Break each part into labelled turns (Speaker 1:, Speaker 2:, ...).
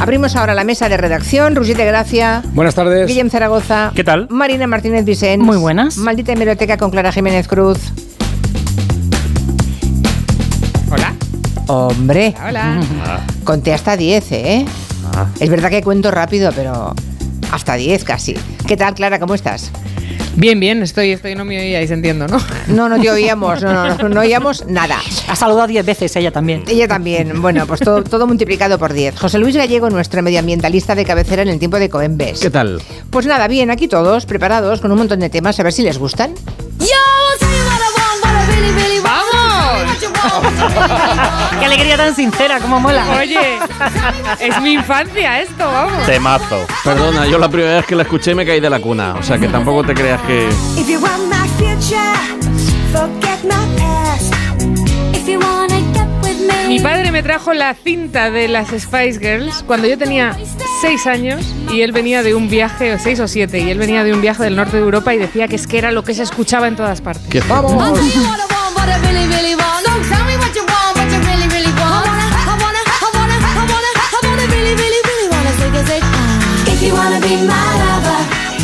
Speaker 1: Abrimos ahora la mesa de redacción. Rusite Gracia.
Speaker 2: Buenas tardes.
Speaker 1: Guillem Zaragoza.
Speaker 3: ¿Qué tal?
Speaker 1: Marina Martínez Vicens.
Speaker 4: Muy buenas.
Speaker 1: Maldita hemeroteca con Clara Jiménez Cruz.
Speaker 5: Hola.
Speaker 1: Hombre,
Speaker 5: Hola.
Speaker 1: conté hasta 10, ¿eh? Es verdad que cuento rápido, pero hasta 10 casi. ¿Qué tal, Clara? ¿Cómo estás?
Speaker 5: Bien, bien, estoy, estoy, no me oíais, entiendo, ¿no?
Speaker 1: No, no te oíamos, no, no, no, no oíamos nada.
Speaker 4: Ha saludado diez veces ella también.
Speaker 1: Ella también. Bueno, pues todo, todo multiplicado por 10. José Luis Gallego, nuestro medioambientalista de cabecera en el tiempo de Coembes.
Speaker 2: ¿Qué tal?
Speaker 1: Pues nada, bien, aquí todos preparados con un montón de temas, a ver si les gustan.
Speaker 4: Qué alegría tan sincera, cómo mola.
Speaker 5: Oye, es mi infancia esto, vamos.
Speaker 3: Temazo.
Speaker 2: Perdona, yo la primera vez que la escuché me caí de la cuna. O sea que tampoco te creas que.
Speaker 6: If you want my future, forget my past. If you wanna get with me,
Speaker 5: Mi padre me trajo la cinta de las Spice Girls cuando yo tenía 6 años y él venía de un viaje, 6 o 7, y él venía de un viaje del norte de Europa y decía que es que era lo que se escuchaba en todas partes.
Speaker 2: que
Speaker 1: ¡Vamos!
Speaker 6: You wanna be my lover,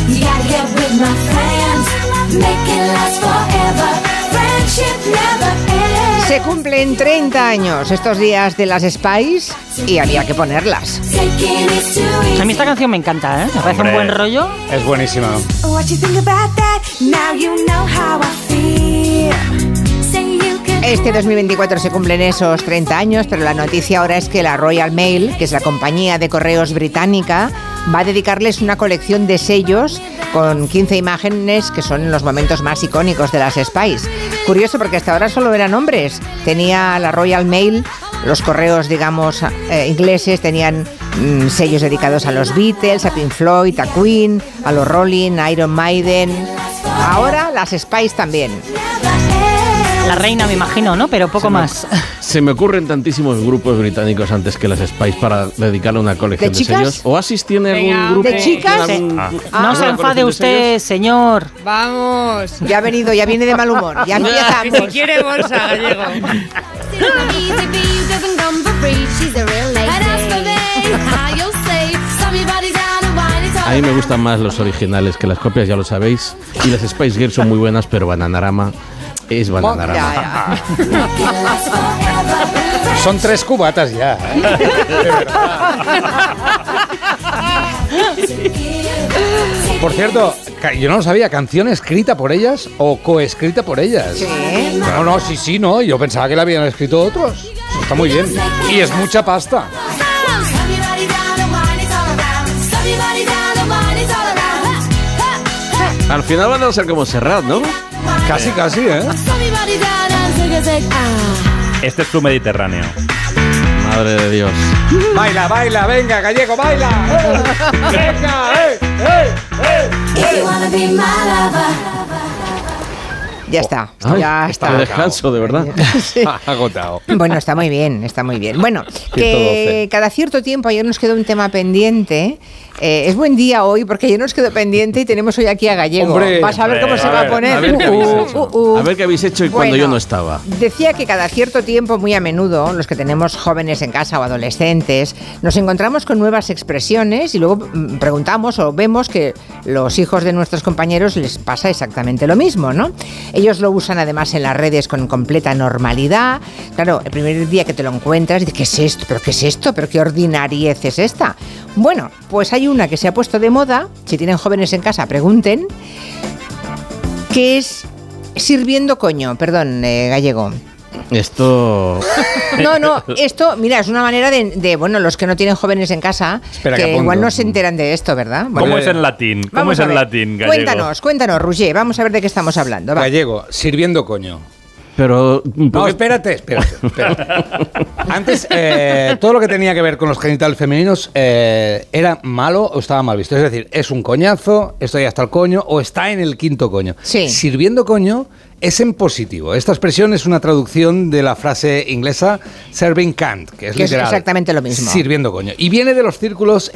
Speaker 6: you gotta get with my friends. Make it last forever. Friendship never ends.
Speaker 1: Se cumplen 30 años estos días de las Spice y había que ponerlas.
Speaker 4: A mí esta canción me encanta, ¿eh? Me parece un buen rollo.
Speaker 2: Es buenísima.
Speaker 6: What you think about that? Now you know how I feel. Say you can
Speaker 1: Este 2024 se cumplen esos 30 años, pero la noticia ahora es que la Royal Mail, que es la compañía de correos británica, va a dedicarles una colección de sellos con 15 imágenes que son los momentos más icónicos de las Spice. Curioso porque hasta ahora solo eran hombres. Tenía la Royal Mail, los correos, digamos, eh, ingleses, tenían mm, sellos dedicados a los Beatles, a Pink Floyd, a Queen, a los Rolling, a Iron Maiden. Ahora las Spice también.
Speaker 4: La reina, me imagino, ¿no? Pero poco más.
Speaker 2: Se me ocurren tantísimos grupos británicos antes que las Spice para dedicarle una colección
Speaker 1: ¿De
Speaker 2: de, sellos. ¿Oasis tiene
Speaker 5: Venga,
Speaker 2: algún grupo?
Speaker 1: ¿De chicas?
Speaker 2: ¿Tiene algún-
Speaker 3: Ah.
Speaker 4: No se enfade
Speaker 2: colección de
Speaker 4: usted, señor.
Speaker 5: Vamos.
Speaker 1: Ya ha venido, ya viene de mal humor. Ya
Speaker 5: Ni
Speaker 1: empezamos.
Speaker 5: si quiere bolsa, gallego.
Speaker 6: a me,
Speaker 2: mí me gustan más los originales que las copias, ya lo sabéis. Y las Spice Girls son muy buenas, pero Bananarama es Bananarama.
Speaker 1: Ya, ya.
Speaker 7: Son tres cubatas ya. ¿eh? Por cierto, yo no lo sabía, canción escrita por ellas o coescrita por ellas.
Speaker 1: Sí.
Speaker 7: No, no, sí, sí, no. Yo pensaba que la habían escrito otros. Eso está muy bien. Y es mucha pasta.
Speaker 2: Al final van a ser como Serrat, ¿no?
Speaker 7: Casi, casi, ¿eh?
Speaker 3: Este es tu Mediterráneo.
Speaker 2: Madre de Dios.
Speaker 7: Baila, baila, venga, gallego, baila. ¡Eh! Venga, eh, eh, eh.
Speaker 1: Ya está.
Speaker 2: Ay,
Speaker 1: ya está.
Speaker 2: de descanso, de verdad.
Speaker 1: Sí.
Speaker 7: Agotado.
Speaker 1: Bueno, está muy bien, está muy bien. Bueno, que
Speaker 2: 112.
Speaker 1: cada cierto tiempo ayer nos quedó un tema pendiente. Eh, es buen día hoy porque ayer nos quedó pendiente y tenemos hoy aquí a Gallego.
Speaker 7: Hombre,
Speaker 1: Vas a ver cómo se va a poner.
Speaker 2: A ver qué
Speaker 1: Uh,
Speaker 2: habéis
Speaker 1: uh,
Speaker 2: hecho.
Speaker 1: uh, uh.
Speaker 2: A ver qué habéis hecho y cuando
Speaker 1: Bueno,
Speaker 2: yo no estaba.
Speaker 1: Decía que cada cierto tiempo, muy a menudo, los que tenemos jóvenes en casa o adolescentes, nos encontramos con nuevas expresiones y luego mm, preguntamos o vemos que los hijos de nuestros compañeros les pasa exactamente lo mismo, ¿no? Ellos lo usan además en las redes con completa normalidad. Claro, el primer día que te lo encuentras, dices, ¿qué es esto? ¿Pero qué es esto? ¿Pero qué ordinariez es esta? Bueno, pues hay una que se ha puesto de moda, si tienen jóvenes en casa, pregunten, que es sirviendo coño, perdón, eh, gallego.
Speaker 2: Esto.
Speaker 1: No, no, esto, mira, es una manera de, de, bueno, los que no tienen jóvenes en casa,
Speaker 7: Espera, que
Speaker 1: que igual no se enteran de esto, ¿verdad?
Speaker 3: ¿Cómo es en latín? ¿Cómo
Speaker 1: vamos
Speaker 3: es en latín, gallego?
Speaker 1: Cuéntanos, cuéntanos, Roger, vamos a ver de qué estamos hablando. va.
Speaker 7: Gallego, sirviendo coño.
Speaker 2: Pero.
Speaker 7: No, espérate, espérate. espérate. Antes, eh, todo lo que tenía que ver con los genitales femeninos eh, era malo o estaba mal visto. Es decir, es un coñazo, estoy hasta el coño o está en el quinto coño.
Speaker 1: Sí.
Speaker 7: Sirviendo coño es en positivo. Esta expresión es una traducción de la frase inglesa serving cunt, que es
Speaker 1: Que es exactamente lo mismo.
Speaker 7: Sirviendo coño. Y viene de los círculos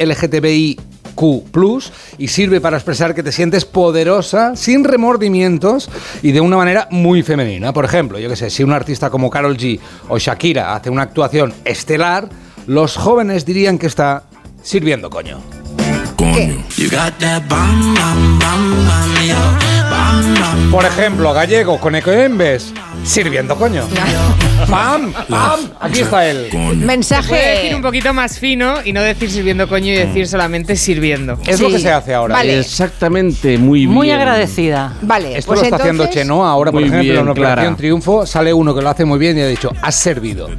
Speaker 7: LGTBIQ+, y sirve para expresar que te sientes poderosa, sin remordimientos y de una manera muy femenina. Por ejemplo, yo que sé, si un artista como Carol G o Shakira hace una actuación estelar, los jóvenes dirían que está sirviendo coño.
Speaker 1: ¿Qué?
Speaker 7: Por ejemplo, gallego con ecoembes, sirviendo coño. ¡Pam! ¡Pam! Aquí está él.
Speaker 5: Puede decir
Speaker 1: Mensaje.
Speaker 5: un poquito más fino y no decir sirviendo coño y decir solamente sirviendo.
Speaker 7: Es lo que se hace ahora.
Speaker 1: Vale.
Speaker 2: Exactamente, muy bien.
Speaker 4: Muy agradecida.
Speaker 1: Vale,
Speaker 7: Esto
Speaker 1: pues
Speaker 7: lo está haciendo Chenoa. Ahora, por
Speaker 2: Muy
Speaker 7: ejemplo,
Speaker 2: bien,
Speaker 7: en Operación
Speaker 2: Clara.
Speaker 7: Triunfo sale uno que lo hace muy bien y ha dicho, has servido.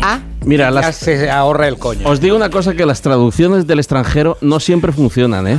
Speaker 1: Ah,
Speaker 2: Mira,
Speaker 7: Ya
Speaker 2: las,
Speaker 7: se ahorra el coño.
Speaker 2: os digo una cosa que las traducciones del extranjero no siempre funcionan, ¿eh?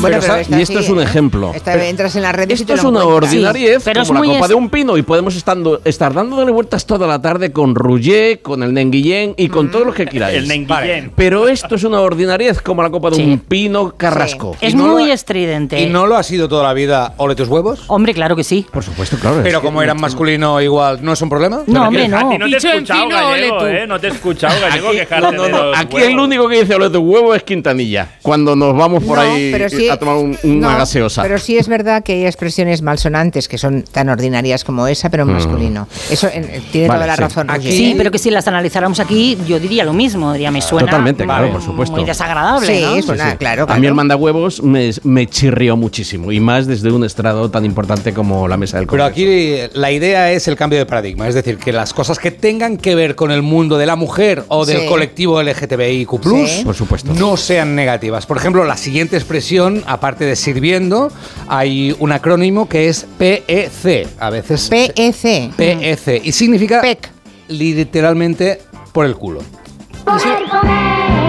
Speaker 1: bueno, esta
Speaker 2: y esto
Speaker 1: sí,
Speaker 2: es un
Speaker 1: ¿eh?
Speaker 2: ejemplo.
Speaker 1: Esta entras en las redes y
Speaker 2: Esto
Speaker 1: te
Speaker 2: es
Speaker 1: lo
Speaker 2: una ordinariez
Speaker 4: Sí, pero es
Speaker 2: como
Speaker 4: muy
Speaker 2: la copa
Speaker 4: es-
Speaker 2: de un pino y podemos estando, estar dándole vueltas toda la tarde con Rouget, con el Nenguillén y con todos los que queráis.
Speaker 3: El Nenguillén.
Speaker 2: Pero esto es una ordinariez como la copa de
Speaker 4: Sí.
Speaker 2: un pino carrasco.
Speaker 1: Sí.
Speaker 4: Es
Speaker 7: no
Speaker 4: muy
Speaker 7: lo-
Speaker 4: estridente.
Speaker 7: ¿Y no lo ha sido toda la vida ole tus huevos?
Speaker 4: Hombre, claro que sí.
Speaker 2: Por supuesto, claro.
Speaker 7: Pero
Speaker 2: es
Speaker 7: como eran masculino igual, ¿no es un problema?
Speaker 4: No, hombre, no.
Speaker 3: no te he escuchado, gallego. ¿eh? No te he escuchado, gallego,
Speaker 2: Aquí,
Speaker 3: quejarte
Speaker 2: no, no,
Speaker 3: de
Speaker 2: no, aquí
Speaker 3: huevos.
Speaker 2: el único que dice ole tu huevo es Quintanilla. Cuando nos vamos por
Speaker 1: No,
Speaker 2: ahí
Speaker 1: pero sí-
Speaker 2: a tomar un- una
Speaker 1: no,
Speaker 2: gaseosa.
Speaker 1: Pero sí es verdad que hay expresiones malsonantes que son tan ordinarias como esa, pero en masculino. Eso eh, tiene
Speaker 2: Mm. Vale,
Speaker 1: toda la
Speaker 2: sí.
Speaker 1: razón.
Speaker 7: Aquí-.
Speaker 4: Sí, pero que si las analizáramos aquí, yo diría lo mismo. Diría, me suena.
Speaker 2: Totalmente, claro, por supuesto.
Speaker 4: Muy desagradable,
Speaker 1: Sí,
Speaker 4: ¿no?
Speaker 1: suena,
Speaker 2: Sí.
Speaker 1: claro,
Speaker 2: A
Speaker 1: claro.
Speaker 2: mí el mandahuevos me, me chirrió muchísimo y más desde un estrado tan importante como la mesa del
Speaker 7: Pero
Speaker 2: Congreso.
Speaker 7: aquí eh, la idea es el cambio de paradigma, es decir, que las cosas que tengan que ver con el mundo de la mujer o del
Speaker 1: Sí.
Speaker 7: colectivo LGTBIQ+,
Speaker 1: Sí.
Speaker 2: Por supuesto.
Speaker 7: no sean negativas. Por ejemplo, la siguiente expresión, aparte de sirviendo, hay un acrónimo que es PEC. A veces
Speaker 1: PEC.
Speaker 7: PEC y significa
Speaker 1: PEC.
Speaker 7: literalmente por el culo.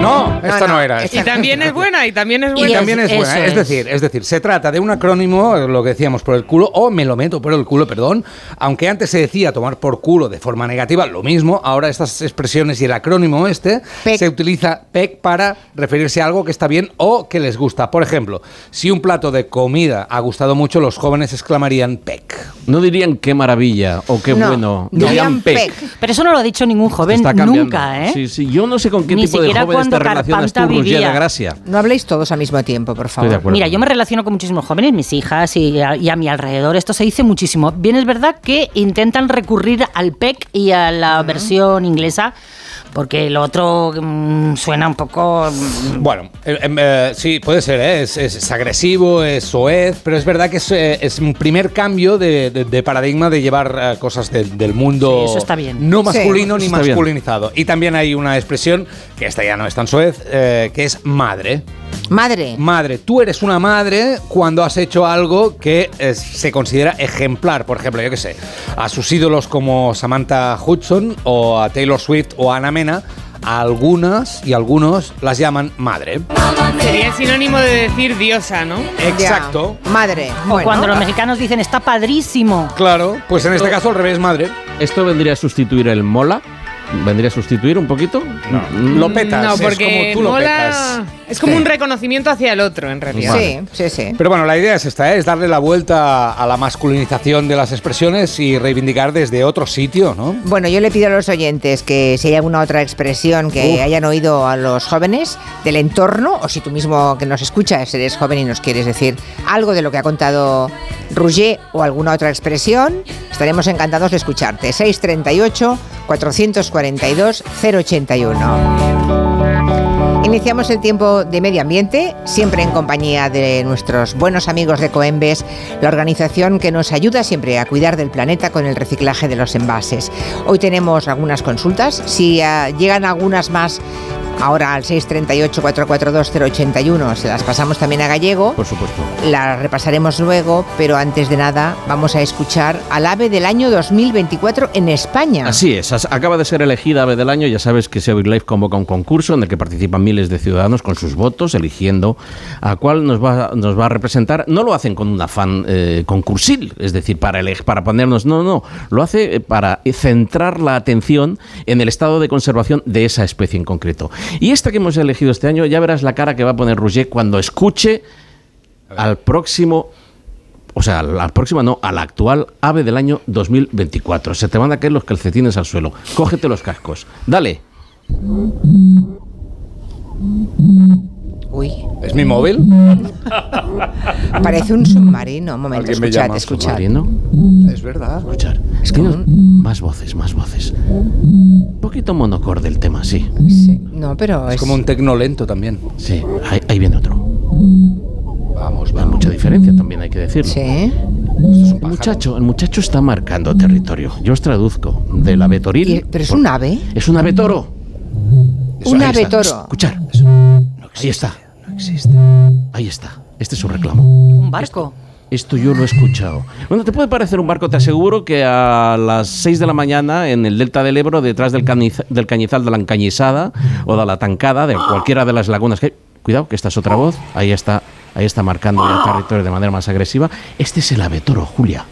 Speaker 7: No, esta no,
Speaker 1: no,
Speaker 7: era.
Speaker 1: esta
Speaker 5: Y también es buena, y también es
Speaker 7: Y
Speaker 5: buena.
Speaker 7: también es buena. Es
Speaker 4: es.
Speaker 7: decir, es decir, se trata de un acrónimo, lo que decíamos por el culo, o me lo meto por el culo, perdón. Aunque antes se decía tomar por culo de forma negativa, lo mismo. Ahora estas expresiones y el acrónimo este
Speaker 1: Pec.
Speaker 7: se utiliza PEC para referirse a algo que está bien o que les gusta. Por ejemplo, si un plato de comida ha gustado mucho, los jóvenes exclamarían PEC.
Speaker 2: No dirían qué maravilla o qué
Speaker 1: No,
Speaker 2: bueno.
Speaker 1: dirían
Speaker 2: pec.
Speaker 1: pec.
Speaker 4: Pero eso no lo ha dicho ningún joven nunca, ¿eh?
Speaker 2: Sí, sí. Yo no sé con qué
Speaker 4: Ni
Speaker 2: tipo de
Speaker 4: siquiera
Speaker 2: jóvenes
Speaker 4: cuando Carpanta vivía.
Speaker 2: Gracia.
Speaker 1: No habléis todos al mismo tiempo, por favor.
Speaker 2: Estoy de acuerdo.
Speaker 4: Mira, yo me relaciono con muchísimos jóvenes, mis hijas y a, y a mi alrededor. Esto se dice muchísimo. Bien, es verdad que intentan recurrir al PEC y a la versión inglesa, porque lo otro mm, suena un poco. mm,
Speaker 7: Bueno, eh, eh, sí, puede ser, ¿eh? es, es- es agresivo, es soez, pero es verdad que es, eh, es un primer cambio de, de- de paradigma de llevar eh, cosas del- del mundo
Speaker 4: Sí, eso está bien.
Speaker 7: no masculino
Speaker 2: Sí,
Speaker 7: ni
Speaker 2: está bien.
Speaker 7: masculinizado. Y también hay una expresión, que esta ya no es tan soez, eh, que es madre.
Speaker 1: Madre.
Speaker 7: Madre, tú eres una madre cuando has hecho algo que eh, se considera ejemplar. Por ejemplo, yo qué sé, a sus ídolos como Samantha Hudson o a Taylor Swift o a Ana Mena, a algunas y algunos las llaman madre.
Speaker 5: Sería el sinónimo de decir diosa, ¿no?
Speaker 7: Exacto.
Speaker 1: Ya. Madre.
Speaker 4: O
Speaker 1: Bueno.
Speaker 4: cuando los mexicanos dicen está padrísimo.
Speaker 7: Claro, pues en este caso al revés, madre.
Speaker 2: ¿Esto vendría a sustituir el mola? ¿Vendría a sustituir un poquito? No.
Speaker 7: Lo petas,
Speaker 5: no,
Speaker 7: es
Speaker 5: porque
Speaker 7: como tú lo
Speaker 5: mola-
Speaker 7: petas.
Speaker 5: Es como
Speaker 7: Sí.
Speaker 5: un reconocimiento hacia el otro, en realidad.
Speaker 1: Sí, sí, sí.
Speaker 7: Pero bueno, la idea es esta, ¿eh? es darle la vuelta a la masculinización de las expresiones y reivindicar desde otro sitio, ¿no?
Speaker 1: Bueno, yo le pido a los oyentes que si hay alguna otra expresión que
Speaker 7: Uf.
Speaker 1: hayan oído a los jóvenes del entorno, o si tú mismo que nos escuchas eres joven y nos quieres decir algo de lo que ha contado Rouget o alguna otra expresión, estaremos encantados de escucharte. 638 442 081. Iniciamos el tiempo de medio ambiente, siempre en compañía de nuestros buenos amigos de Coembes, la organización que nos ayuda siempre a cuidar del planeta con el reciclaje de los envases. Hoy tenemos algunas consultas, si ah, llegan algunas más ahora al 638-442-081, se las pasamos también a Gallego.
Speaker 2: Por supuesto.
Speaker 1: Las repasaremos luego, pero antes de nada vamos a escuchar al ave del año 2024 en España.
Speaker 2: Así es, acaba de ser elegida Ave del Año. Ya sabes que Seville Life convoca un concurso en el que participan miles de ciudadanos con sus votos, eligiendo a cuál nos va, nos va a representar. No lo hacen con un afán eh, concursil, es decir, para, eleg- para ponernos. No, no. Lo hace eh, para centrar la atención en el estado de conservación de esa especie en concreto. Y esta que hemos elegido este año, ya verás la cara que va a poner Rouget cuando escuche al próximo o sea, la próxima no, a la actual ave del año 2024. Se te van a caer los calcetines al suelo. Cógete los cascos. Dale.
Speaker 1: Uy.
Speaker 7: ¿Es mi móvil?
Speaker 1: Parece un submarino. Un momento,
Speaker 7: Alguien me
Speaker 1: escuchad,
Speaker 7: llama
Speaker 1: escuchad.
Speaker 2: Submarino.
Speaker 7: Es verdad.
Speaker 2: Escuchar.
Speaker 1: Es como
Speaker 2: Más voces, más voces. Un poquito monocorde el tema, sí.
Speaker 1: Sí, No, pero es,
Speaker 7: Es como un tecno lento también.
Speaker 2: Sí, ahí, ahí viene otro.
Speaker 7: Vamos,
Speaker 2: Hay
Speaker 7: vamos.
Speaker 2: mucha diferencia también, hay que decirlo.
Speaker 1: Sí.
Speaker 2: El muchacho, el muchacho está marcando territorio. Yo os traduzco del ave toril.
Speaker 1: Y- pero es
Speaker 2: por-
Speaker 1: un ave.
Speaker 2: Es un ave toro.
Speaker 1: Un ave
Speaker 2: está. Ahí está.
Speaker 7: No existe.
Speaker 2: Ahí está. Este es su reclamo.
Speaker 4: Un barco.
Speaker 2: Esto yo lo he escuchado. Bueno, te puede parecer un barco, te aseguro que a las 6 de la mañana en el delta del Ebro, detrás del, caniz- del cañizal de la Encañizada o de la Tancada, de cualquiera de las lagunas que hay. Cuidado, que esta es otra voz. Ahí está, ahí está marcando ya territorio de manera más agresiva. Este es el ave toro, Julia.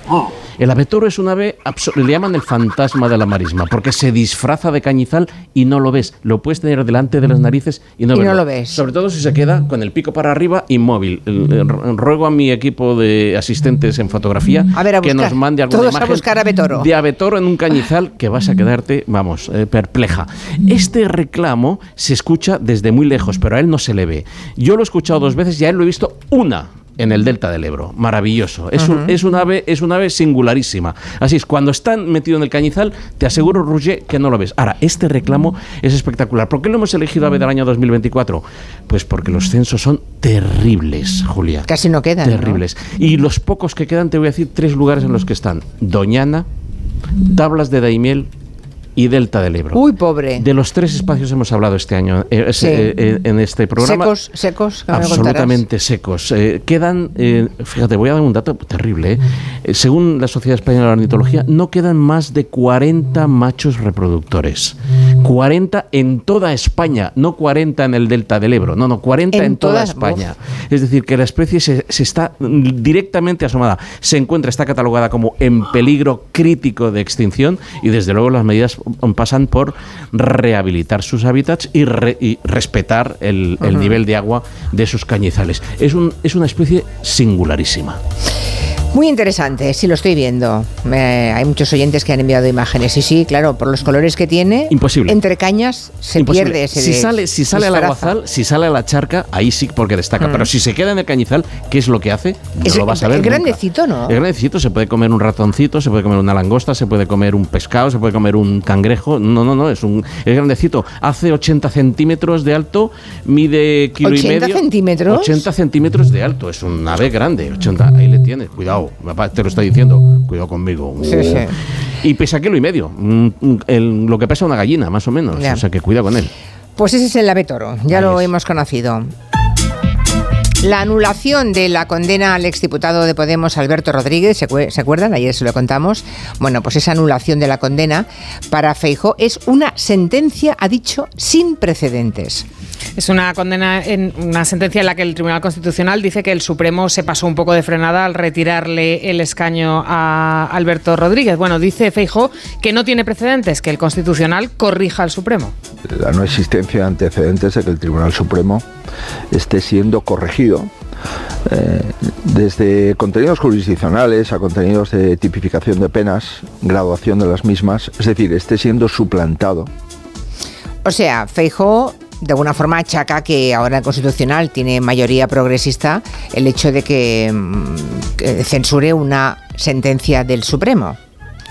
Speaker 2: El ave toro es un ave, le llaman el fantasma de la marisma, porque se disfraza de cañizal y no lo ves. Lo puedes tener delante de las narices y no,
Speaker 1: Y no lo ves.
Speaker 2: Sobre todo si se queda con el pico para arriba, inmóvil. El- el- ruego a mi equipo de asistentes en fotografía
Speaker 1: A ver, a
Speaker 2: que nos mande alguna
Speaker 1: Todos a
Speaker 2: imagen
Speaker 1: buscar ave toro.
Speaker 2: de ave toro en un cañizal que vas a quedarte, vamos, eh, perpleja. Este reclamo se escucha desde muy lejos, pero a él no se le ve. Yo lo he escuchado dos veces y a él lo he visto una en el delta del Ebro. Maravilloso. Es, un, es, un ave, es un ave singularísima. Así es, cuando están metido en el cañizal, te aseguro, Roger, que no lo ves. Ahora, este reclamo es espectacular. ¿Por qué lo hemos elegido ave del año 2024? Pues porque los censos son terribles, Julia.
Speaker 1: Casi no quedan. ¿no?
Speaker 2: Terribles. Y los pocos que quedan, te voy a decir tres lugares en los que están. Doñana, Tablas de Daimiel y Delta del Ebro.
Speaker 1: Uy, pobre.
Speaker 2: De los tres espacios hemos hablado este año eh,
Speaker 1: Sí.
Speaker 2: eh, eh, en este programa.
Speaker 1: Secos, secos.
Speaker 2: Absolutamente secos. Eh, quedan, fíjate, voy a dar un dato terrible. según la Sociedad Española de Ornitología, no quedan más de 40 machos reproductores. 40 en toda España, no 40 en el delta del Ebro, no, no, 40 en,
Speaker 1: En
Speaker 2: toda
Speaker 1: todas-
Speaker 2: España. Es decir, que la especie se, se está directamente asomada. Se encuentra, está catalogada como en peligro crítico de extinción y desde luego las medidas pasan por rehabilitar sus hábitats y, re- y respetar el, el nivel de agua de sus cañizales. Es, un, es una especie singularísima.
Speaker 1: Muy interesante, sí lo estoy viendo. Eh, hay muchos oyentes que han enviado imágenes. Y sí, claro, por los colores que tiene.
Speaker 2: Imposible.
Speaker 1: Entre cañas se
Speaker 2: Imposible.
Speaker 1: pierde. Se
Speaker 2: si sale, si sale al aguazal, si sale a la charca, ahí sí porque destaca. Pero si se queda en el cañizal, ¿qué es lo que hace? No
Speaker 1: Es-
Speaker 2: lo vas a ver.
Speaker 1: es
Speaker 2: nunca.
Speaker 1: grandecito, ¿no?
Speaker 2: Es grandecito, se puede comer un ratoncito, se puede comer una langosta, se puede comer un pescado, se puede comer un cangrejo. No, no, no, es un es grandecito. Hace 80 centímetros de alto, mide kilo y
Speaker 1: 80
Speaker 2: medio.
Speaker 1: centímetros.
Speaker 2: 80 centímetros de alto, es un ave grande. 80, ahí le tienes. Cuidado, papá, te lo está diciendo. Cuidado conmigo.
Speaker 1: Sí, sí.
Speaker 2: Y pesa kilo y medio. mm, mm, el- lo que pesa una gallina, más o menos.
Speaker 1: Ya.
Speaker 2: O sea que cuida con él.
Speaker 1: Pues ese es el ave toro, ya
Speaker 2: Ahí
Speaker 1: lo
Speaker 2: es.
Speaker 1: hemos conocido. La anulación de la condena al exdiputado de Podemos Alberto Rodríguez, ¿se, acue- se acuerdan? Ayer se lo contamos. Bueno, pues esa anulación de la condena para Feijó es una sentencia, ha dicho, sin precedentes.
Speaker 5: Es una condena, en una sentencia en la que el Tribunal Constitucional dice que el Supremo se pasó un poco de frenada al retirarle el escaño a Alberto Rodríguez. Bueno, dice Feijo que no tiene precedentes, que el Constitucional corrija al Supremo.
Speaker 8: la no existencia de antecedentes de que el Tribunal Supremo esté siendo corregido eh, desde contenidos jurisdiccionales a contenidos de tipificación de penas, graduación de las mismas, es decir, esté siendo suplantado
Speaker 1: O sea, Feijó de alguna forma achaca que ahora el Constitucional tiene mayoría progresista el hecho de que, mm, que censure una sentencia del Supremo.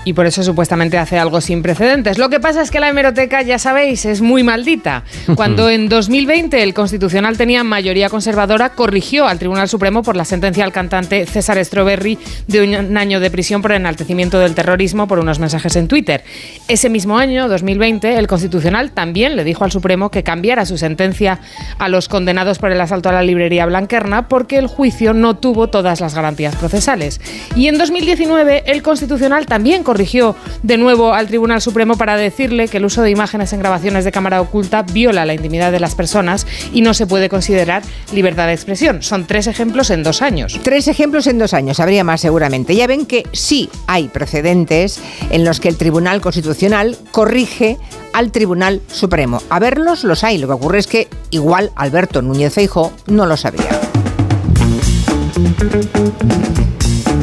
Speaker 5: Y por eso supuestamente hace algo sin precedentes. Lo que pasa es que la hemeroteca, ya sabéis, es muy maldita. Cuando en 2020 el Constitucional tenía mayoría conservadora, corrigió al Tribunal Supremo por la sentencia al cantante César Stroberry de un año de prisión por enaltecimiento del terrorismo por unos mensajes en Twitter. Ese mismo año, 2020, el Constitucional también le dijo al Supremo que cambiara su sentencia a los condenados por el asalto a la librería Blanquerna porque el juicio no tuvo todas las garantías procesales. Y en 2019 el Constitucional también corrigió de nuevo al Tribunal Supremo para decirle que el uso de imágenes en grabaciones de cámara oculta viola la intimidad de las personas y no se puede considerar libertad de expresión. Son tres ejemplos en dos años.
Speaker 1: Tres ejemplos en dos años, habría más seguramente. Ya ven que sí hay precedentes en los que el Tribunal Constitucional corrige al Tribunal Supremo. A verlos los hay. Lo que ocurre es que igual Alberto Núñez Feijóo no lo sabía.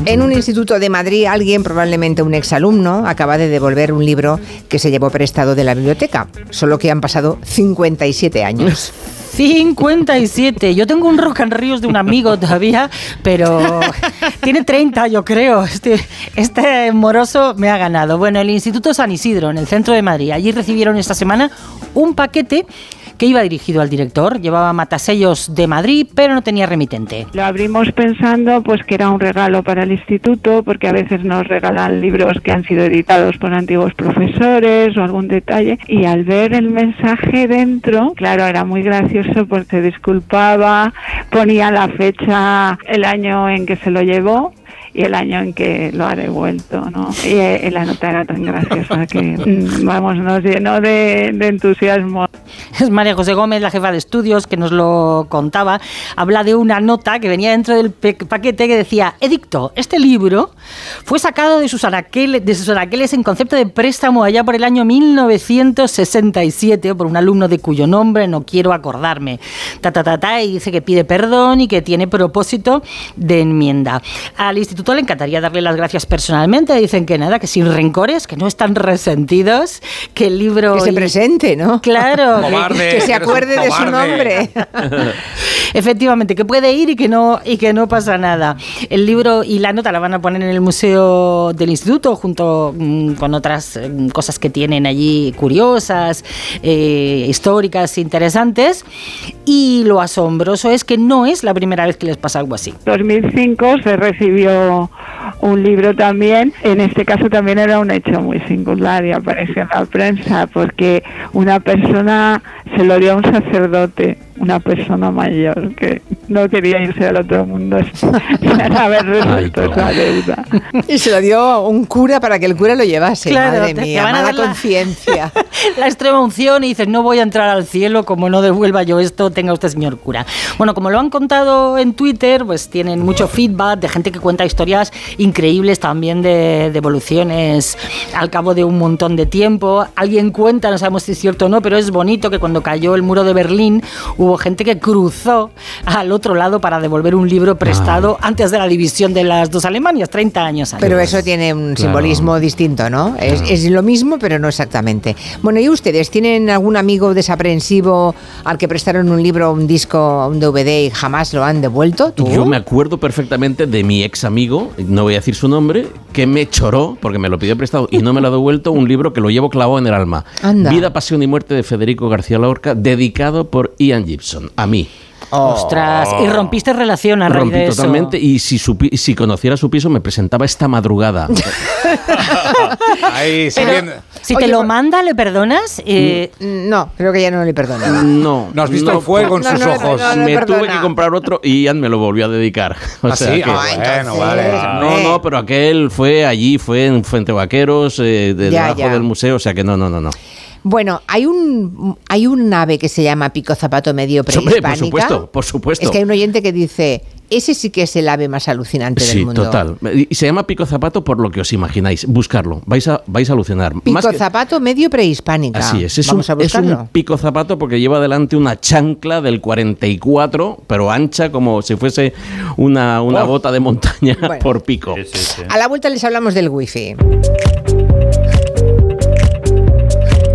Speaker 1: En un instituto de Madrid, alguien, probablemente un exalumno, acaba de devolver un libro que se llevó prestado de la biblioteca, solo que han pasado 57 años.
Speaker 4: 57. Yo tengo un Rock and Ríos de un amigo todavía, pero tiene 30, yo creo. Este, este moroso me ha ganado. Bueno, el Instituto San Isidro, en el centro de Madrid. Allí recibieron esta semana un paquete que iba dirigido al director. Llevaba matasellos de Madrid, pero no tenía remitente.
Speaker 9: Lo abrimos pensando pues que era un regalo para el instituto, porque a veces nos regalan libros que han sido editados por antiguos profesores o algún detalle. Y al ver el mensaje dentro, claro, era muy gracioso porque se disculpaba, ponía la fecha, el año en que se lo llevó y el año en que lo ha devuelto, ¿no? Y eh, la nota era tan graciosa que, mm, vamos, nos llenó de, de entusiasmo.
Speaker 4: Es María José Gómez, la jefa de estudios, que nos lo contaba. Habla de una nota que venía dentro del paquete que decía: Edicto, este libro fue sacado de sus, anaqueles, de sus anaqueles en concepto de préstamo allá por el año 1967 por un alumno de cuyo nombre no quiero acordarme. Ta, ta, ta, ta, y dice que pide perdón y que tiene propósito de enmienda. Al instituto le encantaría darle las gracias personalmente. Dicen que nada, que sin rencores, que no están resentidos, que el libro.
Speaker 1: Que se presente, ¿no?
Speaker 4: Claro, que-
Speaker 7: Cobarde,
Speaker 1: que se acuerde de su nombre.
Speaker 4: Efectivamente, que puede ir y que no y que no pasa nada. El libro y la nota la van a poner en el museo del instituto junto mm, con otras mm, cosas que tienen allí curiosas, eh, históricas, interesantes. Y lo asombroso es que no es la primera vez que les pasa algo así.
Speaker 9: 2005 se recibió un libro también, en este caso también era un hecho muy singular y apareció en la prensa porque una persona se lo dio a un sacerdote, una persona mayor que no quería irse al otro mundo sin haber resuelto esa deuda.
Speaker 1: Y se lo dio un cura para que el cura lo llevase.
Speaker 4: Claro,
Speaker 1: Madre mía,
Speaker 4: van a
Speaker 1: mala
Speaker 4: la-
Speaker 1: conciencia.
Speaker 4: la extrema unción y dices, no voy a entrar al cielo como no devuelva yo esto, tenga usted señor cura. Bueno, como lo han contado en Twitter, pues tienen mucho feedback de gente que cuenta historias increíbles también de devoluciones al cabo de un montón de tiempo. Alguien cuenta, no sabemos si es cierto o no, pero es bonito que cuando cayó el muro de Berlín hubo gente que cruzó al otro lado para devolver un libro prestado antes de la división de las dos Alemanias, 30 años antes.
Speaker 1: Pero eso tiene un
Speaker 2: Claro.
Speaker 1: simbolismo distinto, ¿no? Es, es lo mismo, pero no exactamente. Bueno, ¿y ustedes tienen algún amigo desaprensivo al que prestaron un libro, un disco, un DVD y jamás lo han devuelto? ¿Tú?
Speaker 2: Yo me acuerdo perfectamente de mi ex amigo, no voy a decir su nombre, que me choró, porque me lo pidió prestado y no me lo ha devuelto, un libro que lo llevo clavado en el alma.
Speaker 1: Anda.
Speaker 2: Vida, Pasión y Muerte de Federico García Lorca, dedicado por Ian Gibson, a mí.
Speaker 4: Ostras, y rompiste relación a raíz
Speaker 2: Rompí
Speaker 4: de eso.
Speaker 2: totalmente y si, supi- si conociera su piso me presentaba esta madrugada.
Speaker 7: Ahí,
Speaker 4: Pero,
Speaker 7: siguiendo.
Speaker 4: si
Speaker 1: Oye,
Speaker 4: te lo
Speaker 1: por-
Speaker 4: manda, ¿le perdonas? Eh,
Speaker 1: Mm, No, creo que ya no le perdono.
Speaker 2: No.
Speaker 7: ¿No has visto el fuego en
Speaker 1: no,
Speaker 7: sus
Speaker 1: no,
Speaker 7: ojos?
Speaker 1: no, no.
Speaker 2: me
Speaker 1: perdona.
Speaker 2: tuve que comprar otro y Ian me lo volvió a dedicar. O
Speaker 7: ¿Ah,
Speaker 2: sea
Speaker 7: sí?
Speaker 2: que-
Speaker 7: Ah,
Speaker 1: Ay,
Speaker 7: bueno, vale.
Speaker 2: No, no, pero aquel fue allí, fue en Fuente Vaqueros, eh, de-
Speaker 1: Ya,
Speaker 2: debajo
Speaker 1: ya.
Speaker 2: del museo, o sea que no, no, no, no.
Speaker 1: Bueno, hay un hay un ave que se llama pico zapato medio
Speaker 2: Hombre, por
Speaker 1: prehispánica.
Speaker 2: supuesto, por supuesto.
Speaker 1: Es que hay un oyente que dice, ese sí que es el ave más alucinante del
Speaker 2: Sí,
Speaker 1: mundo.
Speaker 2: total. Y se llama pico zapato por lo que os imagináis. Buscarlo, vais a, vais a alucinar.
Speaker 1: Pico
Speaker 2: Más que-
Speaker 1: zapato medio prehispánica.
Speaker 2: Así es, es un,
Speaker 1: a
Speaker 2: es un pico zapato porque lleva delante una chancla del 44, pero ancha como si fuese una, una
Speaker 7: Oh.
Speaker 2: bota de montaña
Speaker 1: Bueno.
Speaker 2: por pico.
Speaker 3: Sí, sí, sí.
Speaker 1: A la vuelta les hablamos del wifi.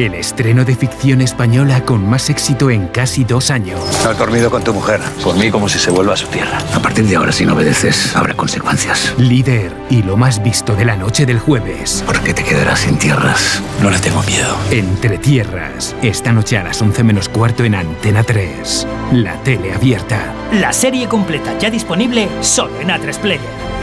Speaker 10: El estreno de ficción española con más éxito en casi dos años.
Speaker 11: ¿Has dormido con tu mujer? Por mí como si se vuelva a su tierra.
Speaker 10: A partir de ahora, si no obedeces, habrá consecuencias. Líder y lo más visto de la noche del jueves.
Speaker 11: ¿Por qué te quedarás sin tierras? No le tengo miedo.
Speaker 10: Entre tierras, esta noche a las 11 menos cuarto en Antena 3. La tele abierta.
Speaker 12: La serie completa ya disponible solo en A3 Player.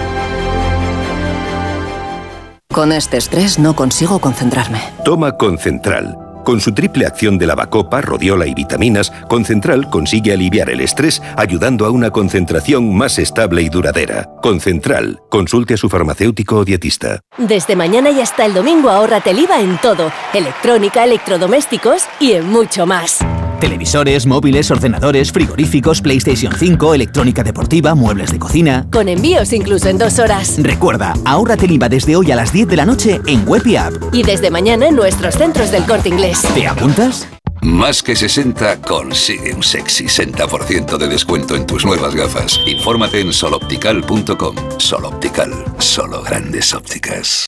Speaker 13: Con este estrés no consigo concentrarme.
Speaker 11: Toma Concentral. Con su triple acción de lavacopa, rodiola y vitaminas, Concentral consigue aliviar el estrés ayudando a una concentración más estable y duradera. Concentral, consulte a su farmacéutico o dietista.
Speaker 14: Desde mañana y hasta el domingo ahórrate el IVA en todo, electrónica, electrodomésticos y en mucho más.
Speaker 15: Televisores, móviles, ordenadores, frigoríficos, PlayStation 5, electrónica deportiva, muebles de cocina.
Speaker 14: Con envíos incluso en dos horas.
Speaker 15: Recuerda, ahórrate el IVA desde hoy a las 10 de la noche en Web y App.
Speaker 14: Y desde mañana en nuestros centros del corte inglés.
Speaker 15: ¿Te apuntas?
Speaker 16: Más que 60 consigue un sexy 60% de descuento en tus nuevas gafas. Infórmate en soloptical.com. Soloptical, solo grandes ópticas.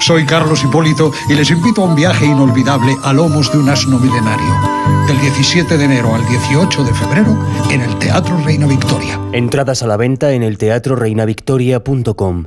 Speaker 17: Soy Carlos Hipólito y les invito a un viaje inolvidable a lomos de un asno milenario. Del 17 de enero al 18 de febrero en el Teatro Reina Victoria.
Speaker 18: Entradas a la venta en el teatroreinavictoria.com.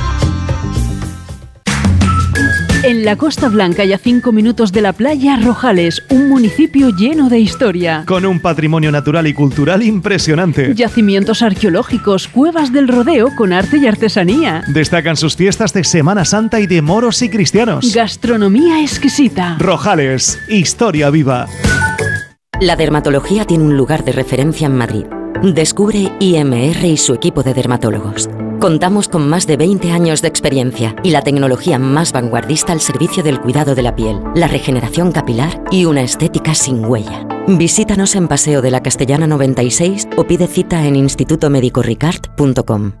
Speaker 19: En la Costa Blanca y a cinco minutos de la playa Rojales, un municipio lleno de historia.
Speaker 20: Con un patrimonio natural y cultural impresionante.
Speaker 19: Yacimientos arqueológicos, cuevas del rodeo con arte y artesanía.
Speaker 20: Destacan sus fiestas de Semana Santa y de moros y cristianos.
Speaker 19: Gastronomía exquisita.
Speaker 20: Rojales, historia viva.
Speaker 21: La dermatología tiene un lugar de referencia en Madrid. Descubre IMR y su equipo de dermatólogos. Contamos con más de 20 años de experiencia y la tecnología más vanguardista al servicio del cuidado de la piel, la regeneración capilar y una estética sin huella. Visítanos en Paseo de la Castellana 96 o pide cita en institutomedicoricard.com.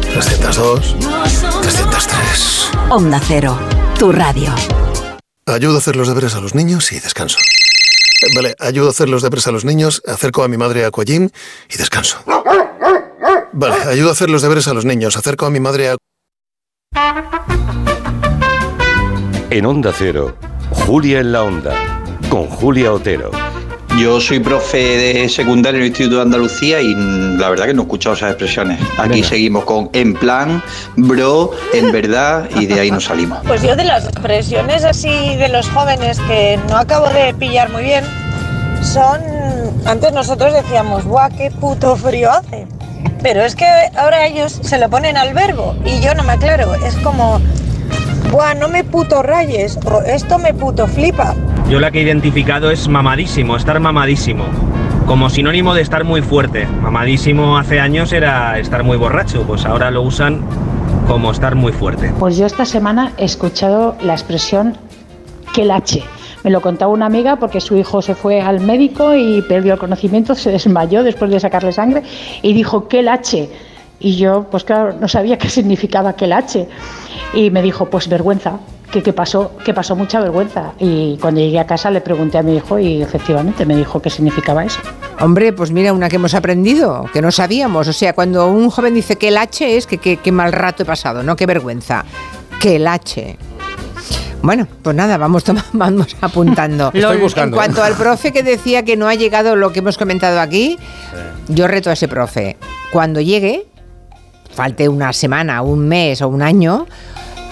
Speaker 22: 302, 303.
Speaker 23: Onda Cero, tu radio.
Speaker 22: Ayudo a hacer los deberes a los niños y descanso. Eh, Vale, ayudo a hacer los deberes a los niños, acerco a mi madre a Aquagym y descanso. Vale, ayudo a hacer los deberes a los niños, acerco a mi madre a...
Speaker 11: En Onda Cero, Julia en la Onda, con Julia Otero.
Speaker 24: Yo soy profe de secundaria en el Instituto de Andalucía y mm, la verdad que no he escuchado esas expresiones. Aquí
Speaker 11: Venga.
Speaker 24: seguimos con en plan, bro, en verdad y de ahí nos salimos.
Speaker 25: Pues yo de las expresiones así de los jóvenes que no acabo de pillar muy bien son... Antes nosotros decíamos, guau, qué puto frío hace. Pero es que ahora ellos se lo ponen al verbo y yo no me aclaro. Es como, guau, no me puto rayes o esto me puto flipa.
Speaker 26: Yo la que he identificado es mamadísimo, estar mamadísimo. Como sinónimo de estar muy fuerte. Mamadísimo hace años era estar muy borracho, pues ahora lo usan como estar muy fuerte.
Speaker 27: Pues yo esta semana he escuchado la expresión que lache.
Speaker 28: Me lo contaba una amiga porque su hijo se fue al médico y perdió el conocimiento, se desmayó después de sacarle sangre y dijo que el H. Y yo, pues claro, no sabía qué significaba que H. Y me dijo, pues vergüenza, que, que pasó, que pasó mucha vergüenza. Y cuando llegué a casa le pregunté a mi hijo y efectivamente me dijo qué significaba eso.
Speaker 1: Hombre, pues mira, una que hemos aprendido, que no sabíamos. O sea, cuando un joven dice que el H es que qué mal rato he pasado, no qué vergüenza. Que el H. Bueno, pues nada, vamos, toma- vamos apuntando.
Speaker 7: Estoy buscando,
Speaker 1: En cuanto
Speaker 7: ¿eh?
Speaker 1: al profe que decía que no ha llegado lo que hemos comentado aquí, yo reto a ese profe. Cuando llegue, falte una semana, un mes o un año,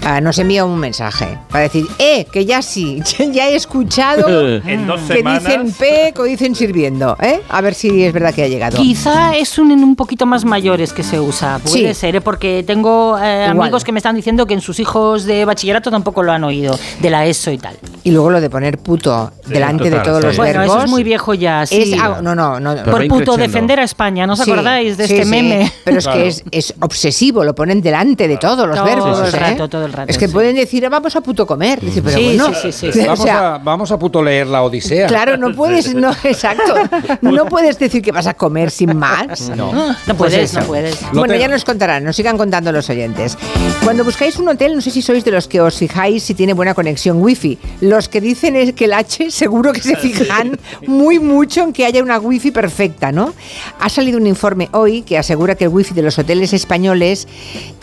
Speaker 1: ah, nos envía un mensaje para decir, eh, que ya sí, ya he escuchado
Speaker 3: En dos
Speaker 1: que
Speaker 3: semanas.
Speaker 1: dicen PEC o dicen sirviendo, ¿eh? A ver si es verdad que ha llegado.
Speaker 29: Quizá es un, un poquito más mayores que se usa, puede
Speaker 1: Sí.
Speaker 29: ser, ¿eh? porque tengo eh, amigos que me están diciendo que en sus hijos de bachillerato tampoco lo han oído, de la ESO y tal.
Speaker 1: Y luego lo de poner puto delante de todos
Speaker 29: sí.
Speaker 1: los
Speaker 29: Bueno,
Speaker 1: verbos.
Speaker 29: eso es muy viejo ya, sí.
Speaker 1: Es no, no, no.
Speaker 29: Por puto defender a España, ¿no os
Speaker 1: Sí,
Speaker 29: acordáis de
Speaker 1: sí,
Speaker 29: este
Speaker 1: sí.
Speaker 29: meme?
Speaker 1: Pero es que es, es obsesivo, lo ponen delante de todos los
Speaker 29: Todo
Speaker 1: verbos.
Speaker 29: el
Speaker 1: ¿eh?
Speaker 29: rato, todo el rato,
Speaker 1: Es que
Speaker 29: sí.
Speaker 1: pueden decir, "Ah, vamos a puto comer. Dice, pero
Speaker 29: Sí,
Speaker 1: bueno,
Speaker 29: sí, sí, sí.
Speaker 1: o
Speaker 7: Vamos,
Speaker 1: sea,
Speaker 7: a, vamos a puto leer la Odisea.
Speaker 1: Claro, no puedes, no, exacto. No puedes decir que vas a comer sin más.
Speaker 7: No.
Speaker 29: No
Speaker 1: Pues
Speaker 29: puedes, no puedes.
Speaker 7: Lo
Speaker 1: Bueno,
Speaker 7: tengo.
Speaker 1: ya nos contarán, nos sigan contando los oyentes. Cuando buscáis un hotel, no sé si sois de los que os fijáis si tiene buena conexión wifi. Los que dicen es que el H seguro que se fijan muy mucho en que haya una wifi perfecta, ¿no? Ha salido un informe hoy que asegura que el wifi de los hoteles españoles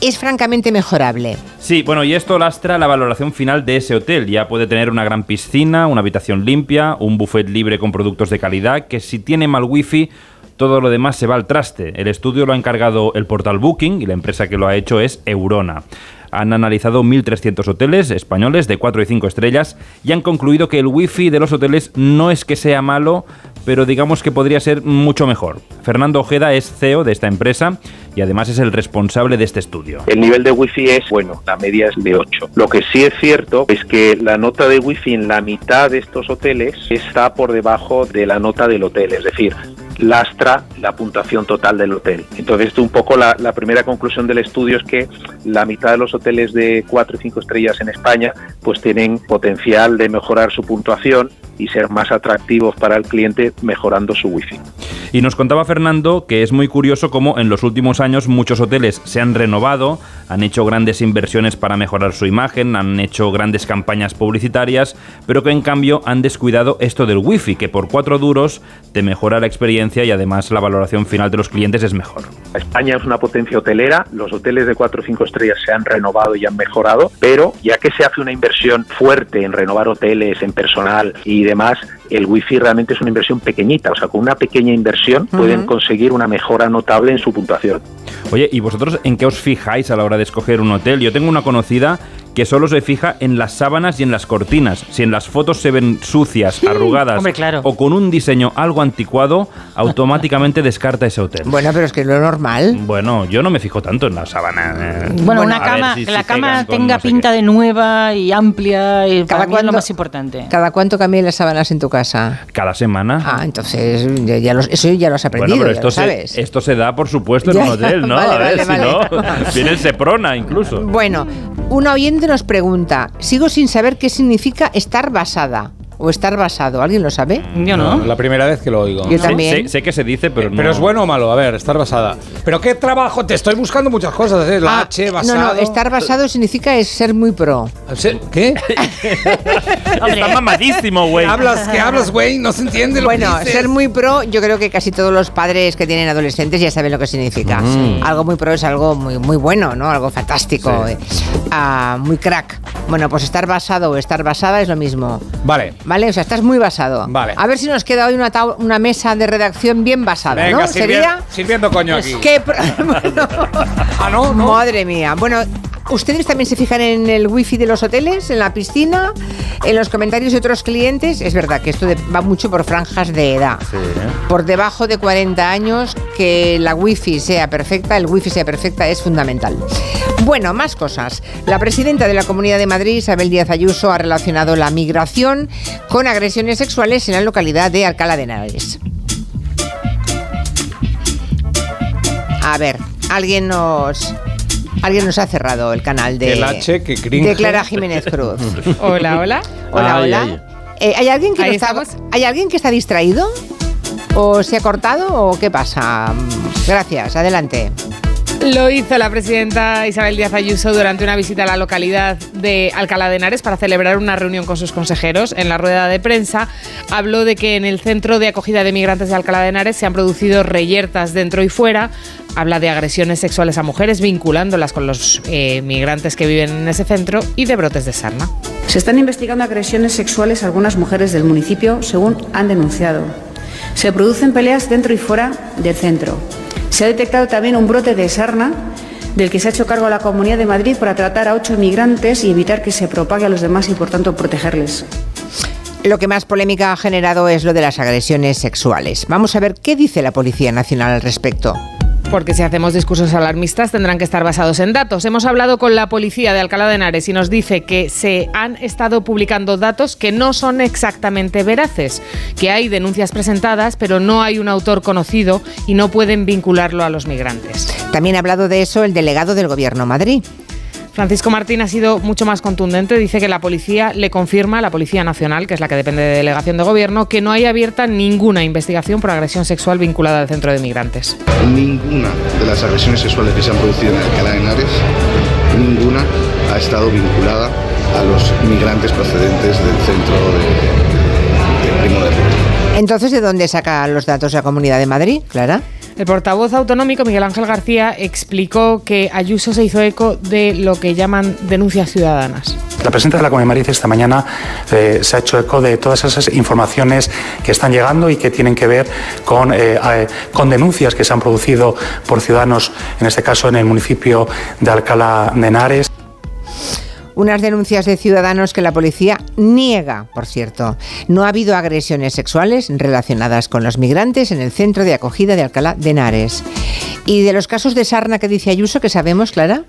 Speaker 1: es francamente mejorable.
Speaker 3: Sí, bueno, y esto lastra la valoración final de ese hotel. Ya puede tener una gran piscina, una habitación limpia, un buffet libre con productos de calidad, que si tiene mal wifi, todo lo demás se va al traste. El estudio lo ha encargado el portal Booking y la empresa que lo ha hecho es Eurona. Han analizado 1.300 hoteles españoles de 4 y 5 estrellas y han concluido que el wifi de los hoteles no es que sea malo, pero digamos que podría ser mucho mejor. Fernando Ojeda es CEO de esta empresa y además es el responsable de este estudio.
Speaker 30: El nivel de wifi es bueno, la media es de 8. Lo que sí es cierto es que la nota de wifi en la mitad de estos hoteles está por debajo de la nota del hotel, es decir, lastra la puntuación total del hotel. Entonces, un poco la, la primera conclusión del estudio es que la mitad de los hoteles de 4 y 5 estrellas en España pues tienen potencial de mejorar su puntuación y ser más atractivos para el cliente mejorando su wifi.
Speaker 3: Y nos contaba Fernando que es muy curioso cómo en los últimos años muchos hoteles se han renovado, han hecho grandes inversiones para mejorar su imagen, han hecho grandes campañas publicitarias, pero que en cambio han descuidado esto del wifi, que por cuatro duros te mejora la experiencia y además la valoración final de los clientes es mejor.
Speaker 30: España es una potencia hotelera, los hoteles de 4 o 5 estrellas se han renovado y han mejorado, pero ya que se hace una inversión fuerte en renovar hoteles, en personal y demás, el wifi realmente es una inversión pequeñita, o sea, con una pequeña inversión pueden conseguir una mejora notable en su puntuación.
Speaker 3: Oye, ¿y vosotros en qué os fijáis a la hora de escoger un hotel? Yo tengo una conocida que solo se fija en las sábanas y en las cortinas. Si en las fotos se ven sucias, arrugadas
Speaker 29: hombre, claro.
Speaker 3: o con un diseño algo anticuado, automáticamente descarta ese hotel.
Speaker 1: Bueno, pero es que es lo normal.
Speaker 3: Bueno, yo no me fijo tanto en la sábana. eh.
Speaker 29: Bueno, una cama,
Speaker 3: si-
Speaker 29: que
Speaker 3: si
Speaker 29: la cama tenga
Speaker 3: no sé
Speaker 29: pinta de nueva y amplia, y para mí es lo más importante.
Speaker 1: ¿Cada cuánto cambian las sábanas en tu casa?
Speaker 3: Cada semana.
Speaker 1: Ah, entonces ya, ya los- eso ya lo has aprendido,
Speaker 3: bueno, pero
Speaker 1: ya
Speaker 3: esto
Speaker 1: lo
Speaker 3: se,
Speaker 1: sabes.
Speaker 3: esto se da, por supuesto, en
Speaker 1: Ya,
Speaker 3: un hotel, ¿no?
Speaker 1: vale,
Speaker 3: a ver,
Speaker 1: vale,
Speaker 3: si
Speaker 1: vale.
Speaker 3: no, viene el Seprona incluso.
Speaker 1: Bueno, un oyente nos pregunta, sigo sin saber qué significa estar basada o estar basado. ¿Alguien lo sabe?
Speaker 29: Yo
Speaker 7: La primera vez que lo oigo.
Speaker 1: Yo también.
Speaker 3: Sé, sé que se dice, pero no.
Speaker 7: Pero es bueno o malo, a ver, estar basada. Pero qué trabajo, te estoy buscando muchas cosas, ¿eh? la
Speaker 1: Ah,
Speaker 7: H,
Speaker 1: no,
Speaker 7: basado.
Speaker 1: no, estar basado significa es ser muy pro.
Speaker 7: ¿Qué?
Speaker 3: Está mamadísimo, güey.
Speaker 7: hablas, ¿Qué hablas, güey? No se entiende lo
Speaker 1: Bueno,
Speaker 7: que dices.
Speaker 1: ser muy pro, yo creo que casi todos los padres que tienen adolescentes ya saben lo que significa.
Speaker 7: Mm.
Speaker 1: Algo muy pro es algo muy, muy bueno, ¿no? Algo fantástico,
Speaker 7: Sí.
Speaker 1: eh, ah, muy crack. Bueno, pues estar basado o estar basada es lo mismo.
Speaker 7: Vale.
Speaker 1: ¿Vale? O sea, estás muy basado.
Speaker 7: Vale.
Speaker 1: A ver si nos queda hoy una, una mesa de redacción bien basada,
Speaker 7: Venga,
Speaker 1: ¿no?
Speaker 7: sirvi-
Speaker 1: Sería...
Speaker 7: sirviendo coño aquí.
Speaker 1: ¿Qué pro-
Speaker 7: Ah, no, no.
Speaker 1: Madre mía. Bueno, ¿ustedes también se fijan en el wifi de los hoteles, en la piscina, en los comentarios de otros clientes? Es verdad que esto va mucho por franjas de edad. Por debajo de 40 años, que la wifi sea perfecta, el wifi sea perfecta, es fundamental. Bueno, más cosas. La presidenta de la Comunidad de Madrid, Isabel Díaz Ayuso, ha relacionado la migración con agresiones sexuales en la localidad de Alcalá de Henares. A ver, alguien nos. Alguien nos ha cerrado el canal de.
Speaker 7: El H, que cringe.
Speaker 1: De Clara Jiménez Cruz.
Speaker 5: Hola, hola.
Speaker 1: Hola,
Speaker 5: Ay,
Speaker 1: hola.
Speaker 5: ay.
Speaker 1: Eh, ¿hay, alguien que no está. ¿Hay alguien que está distraído? ¿O se ha cortado o qué pasa? Gracias, adelante.
Speaker 5: Lo hizo la presidenta Isabel Díaz Ayuso durante una visita a la localidad de Alcalá de Henares para celebrar una reunión con sus consejeros. En la rueda de prensa habló de que en el centro de acogida de migrantes de Alcalá de Henares se han producido reyertas dentro y fuera. Habla de agresiones sexuales a mujeres vinculándolas con los eh, migrantes que viven en ese centro y de brotes de sarna.
Speaker 31: Se están investigando agresiones sexuales a algunas mujeres del municipio, según han denunciado. Se producen peleas dentro y fuera del centro. Se ha detectado también un brote de sarna del que se ha hecho cargo la Comunidad de Madrid para tratar a ocho migrantes y evitar que se propague a los demás y, por tanto, protegerles.
Speaker 1: Lo que más polémica ha generado es lo de las agresiones sexuales. Vamos a ver qué dice la Policía Nacional al respecto.
Speaker 5: Porque si hacemos discursos alarmistas tendrán que estar basados en datos. Hemos hablado con la policía de Alcalá de Henares y nos dice que se han estado publicando datos que no son exactamente veraces, que hay denuncias presentadas pero no hay un autor conocido y no pueden vincularlo a los migrantes.
Speaker 1: También ha hablado de eso el delegado del Gobierno Madrid.
Speaker 5: Francisco Martín ha sido mucho más contundente. Dice que la policía le confirma, la Policía Nacional, que es la que depende de delegación de gobierno, que no hay abierta ninguna investigación por agresión sexual vinculada al centro de migrantes.
Speaker 32: Ninguna de las agresiones sexuales que se han producido en Alcalá de Henares, ninguna ha estado vinculada a los migrantes procedentes del centro de,
Speaker 1: Entonces, ¿de dónde saca los datos la Comunidad de Madrid, Clara?
Speaker 5: El portavoz autonómico Miguel Ángel García explicó que Ayuso se hizo eco de lo que llaman denuncias ciudadanas.
Speaker 33: La presidenta de la Comunidad de Madrid esta mañana eh, se ha hecho eco de todas esas informaciones que están llegando y que tienen que ver con, eh, con denuncias que se han producido por ciudadanos, en este caso en el municipio de Alcalá de Henares.
Speaker 1: Unas denuncias de ciudadanos que la policía niega, por cierto. No ha habido agresiones sexuales relacionadas con los migrantes en el centro de acogida de Alcalá de Henares. ¿Y de los casos de sarna que dice Ayuso, que sabemos, Clara?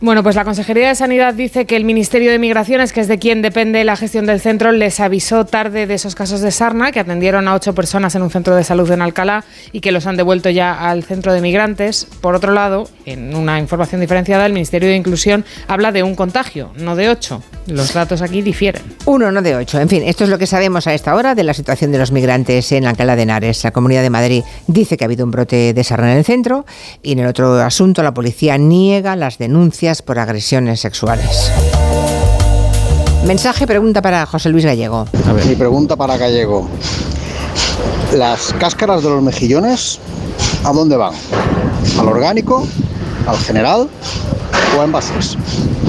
Speaker 5: Bueno, pues la Consejería de Sanidad dice que el Ministerio de Migraciones, que es de quien depende la gestión del centro, les avisó tarde de esos casos de sarna, que atendieron a ocho personas en un centro de salud en Alcalá y que los han devuelto ya al centro de migrantes. Por otro lado, en una información diferenciada, el Ministerio de Inclusión habla de un contagio, no de ocho. Los datos aquí difieren.
Speaker 1: Uno, no de ocho. En fin, esto es lo que sabemos a esta hora de la situación de los migrantes en Alcalá de Henares. La Comunidad de Madrid dice que ha habido un brote de sarna en el centro y en el otro asunto la policía niega las denuncias por agresiones sexuales. Mensaje, pregunta para José Luis Gallego.
Speaker 34: Mi pregunta para Gallego. ¿Las cáscaras de los mejillones a dónde van? ¿Al orgánico? ¿Al general? ¿O envases?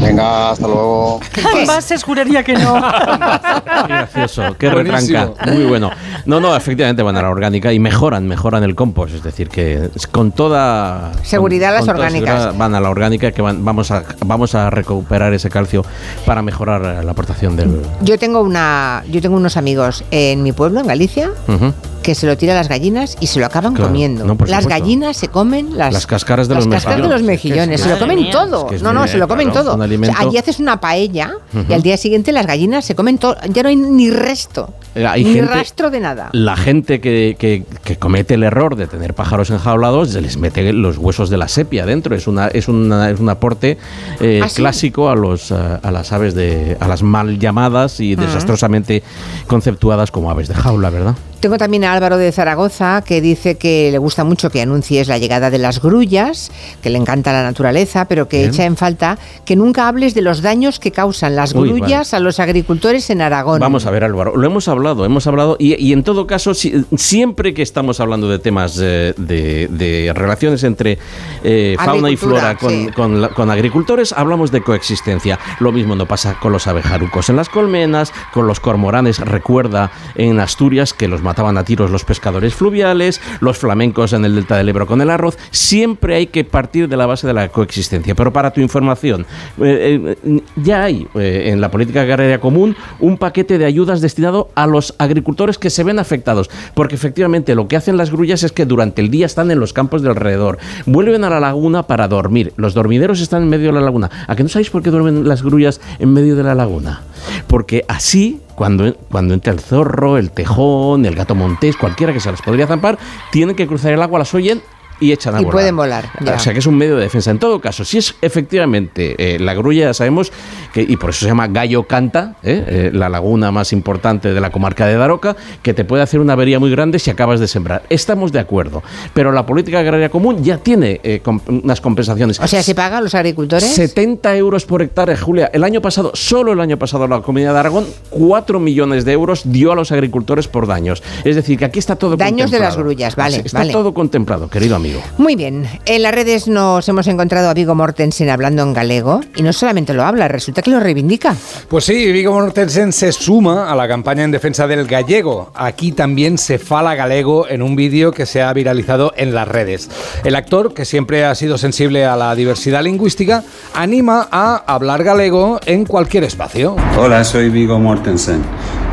Speaker 34: Venga, hasta luego.
Speaker 29: Envases juraría que no.
Speaker 2: Qué gracioso, qué retranca. Muy bueno. No, no, efectivamente van a la orgánica y mejoran, mejoran el compost. Es decir, que con toda
Speaker 1: Seguridad las
Speaker 2: con
Speaker 1: orgánicas.
Speaker 2: seguridad van a la orgánica que van- vamos, a, vamos a recuperar ese calcio para mejorar la aportación del.
Speaker 1: Yo tengo una, yo tengo unos amigos en mi pueblo, en Galicia,
Speaker 2: Ujú.
Speaker 1: Que se lo tiran las gallinas y se lo acaban
Speaker 2: Claro.
Speaker 1: comiendo.
Speaker 2: No,
Speaker 1: las
Speaker 2: supuesto.
Speaker 1: gallinas se comen las,
Speaker 2: Las cáscaras de
Speaker 1: las
Speaker 2: los
Speaker 1: cáscaras de los
Speaker 2: mejillones.
Speaker 1: mejillones.
Speaker 2: Es
Speaker 1: Se lo comen todo.
Speaker 2: mía. Es que es
Speaker 1: no, no, se lo comen
Speaker 2: claro,
Speaker 1: todo. O sea, allí haces una paella y al día siguiente las gallinas se comen todo. Ya no hay ni resto.
Speaker 2: Eh, hay
Speaker 1: ni
Speaker 2: gente-
Speaker 1: rastro de nada.
Speaker 2: La gente que, que- que comete el error de tener pájaros enjaulados se les mete los huesos de la sepia dentro. Es una es una- es un aporte eh,
Speaker 1: ¿Ah, sí?
Speaker 2: clásico a los a, a las aves de a las mal llamadas y desastrosamente conceptuadas como aves de jaula, ¿verdad?
Speaker 1: Tengo también a Álvaro de Zaragoza que dice que le gusta mucho que anuncies la llegada de las grullas, que le encanta la naturaleza, pero que
Speaker 2: Bien.
Speaker 1: echa en falta que nunca hables de los daños que causan las
Speaker 2: Uy,
Speaker 1: grullas a los agricultores en Aragón.
Speaker 2: Vamos a ver, Álvaro, lo hemos hablado, hemos hablado, y, y en todo caso, si- siempre que estamos hablando de temas eh, de, de relaciones entre eh, fauna y flora con,
Speaker 1: sí.
Speaker 2: con la- con agricultores, hablamos de coexistencia. Lo mismo no pasa con los abejarucos en las colmenas, con los cormoranes, recuerda en Asturias que los mataban a tiros los pescadores fluviales, los flamencos en el delta del Ebro con el arroz. Siempre hay que partir de la base de la coexistencia. Pero para tu información, eh, eh, ya hay eh, en la política agraria común un paquete de ayudas destinado a los agricultores que se ven afectados. Porque efectivamente lo que hacen las grullas es que durante el día están en los campos de alrededor. Vuelven a la laguna para dormir. Los dormideros están en medio de la laguna. ¿A que no sabéis por qué duermen las grullas en medio de la laguna? Porque así cuando, cuando entra el zorro, el tejón, el gato montés, cualquiera que se las podría zampar, tienen que cruzar el agua, las oyen y echan a
Speaker 1: Y
Speaker 2: volar.
Speaker 1: pueden volar, ya.
Speaker 2: O sea que es un medio de defensa. En todo caso, si es efectivamente eh, la grulla, ya sabemos que, y por eso se llama Gallo Canta, ¿eh? Eh, la laguna más importante de la comarca de Daroca, que te puede hacer una avería muy grande si acabas de sembrar. Estamos de acuerdo, pero la política agraria común ya tiene unas compensaciones.
Speaker 1: O sea, ¿se paga a los agricultores?
Speaker 2: 70 euros por hectárea, Julia. El año pasado, solo el año pasado, la Comunidad de Aragón, 4 millones de euros dio a los agricultores por daños. Es decir, que aquí está todo
Speaker 1: Daños de las grullas, vale,
Speaker 2: Está
Speaker 1: vale.
Speaker 2: todo contemplado, querido amigo.
Speaker 1: Muy bien, en las redes nos hemos encontrado a Vigo Mortensen hablando en galego y no solamente lo habla, resulta que lo reivindica.
Speaker 7: Pues sí, Vigo Mortensen se suma a la campaña en defensa del gallego. Aquí también se fala galego en un vídeo que se ha viralizado en las redes. El actor, que siempre ha sido sensible a la diversidad lingüística, anima a hablar galego en cualquier espacio.
Speaker 16: Hola, soy Vigo Mortensen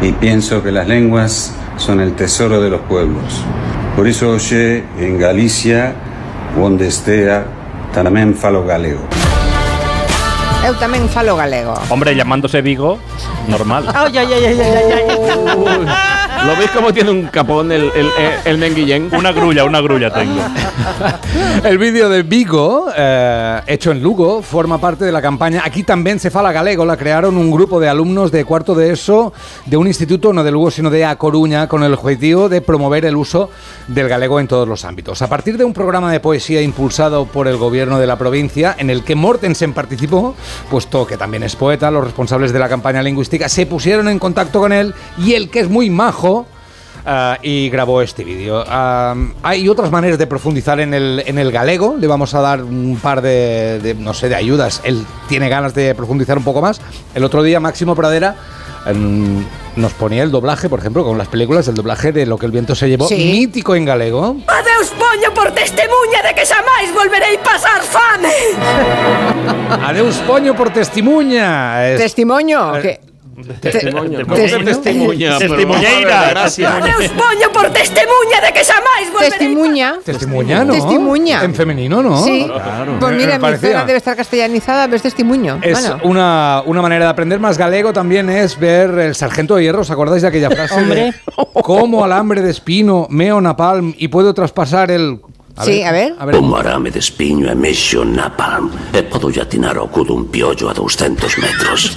Speaker 16: y pienso que las lenguas son el tesoro de los pueblos. Por eso hoxe en Galicia, onde estea, tamén falo galego.
Speaker 1: Eu tamén falo galego.
Speaker 3: Hombre, llamándose Vigo, normal.
Speaker 4: Ay, ay, ay, ay, ay, ay, ay.
Speaker 2: ¿Lo veis cómo tiene un capón el, el, el menguillén?
Speaker 3: Una grulla, una grulla tengo.
Speaker 7: El vídeo de Vigo, eh, hecho en Lugo, forma parte de la campaña Aquí también se fala galego. La crearon un grupo de alumnos de cuarto de ESO de un instituto, no de Lugo, sino de A Coruña, con el objetivo de promover el uso del galego en todos los ámbitos. A partir de un programa de poesía impulsado por el gobierno de la provincia, en el que Mortensen participó, puesto que también es poeta, los responsables de la campaña lingüística se pusieron en contacto con él y él, que es muy majo, Ah, y grabó este vídeo. Ah, hay otras maneras de profundizar en el, en el galego. Le vamos a dar un par de, de, no sé, de ayudas. Él tiene ganas de profundizar un poco más. El otro día Máximo Pradera em, nos ponía el doblaje, por ejemplo, con las películas, el doblaje de Lo que el viento se llevó,
Speaker 14: Sí.
Speaker 7: mítico en galego.
Speaker 14: Adeus poño por testemunha de que xamais volverei pasar fame.
Speaker 7: Adeus poño por testimonio. Es-
Speaker 1: Testimonio.
Speaker 7: Eh,
Speaker 1: que-
Speaker 7: Testimonio.
Speaker 1: ¿Cómo que testimonio?
Speaker 7: Testimonera. Gracias.
Speaker 14: Poño por testemunha de que xamais volverei
Speaker 1: Testimuña.
Speaker 7: Testimonio, ¿no?
Speaker 1: Testimuña.
Speaker 7: En femenino, ¿no?
Speaker 1: Sí. Pues mira, mi zona debe estar castellanizada, ves testimonio.
Speaker 7: Es
Speaker 1: Bueno.
Speaker 7: una, una manera de aprender más galego también es ver el sargento de hierro. ¿Os acordáis de aquella frase?
Speaker 1: Hombre.
Speaker 7: De, Como alambre de espino, meo napalm y puedo traspasar el.
Speaker 1: Sí, a ver.
Speaker 35: Como arame de espiño e mexo napalm e podo atinar o cu dun piollo a 200 metros.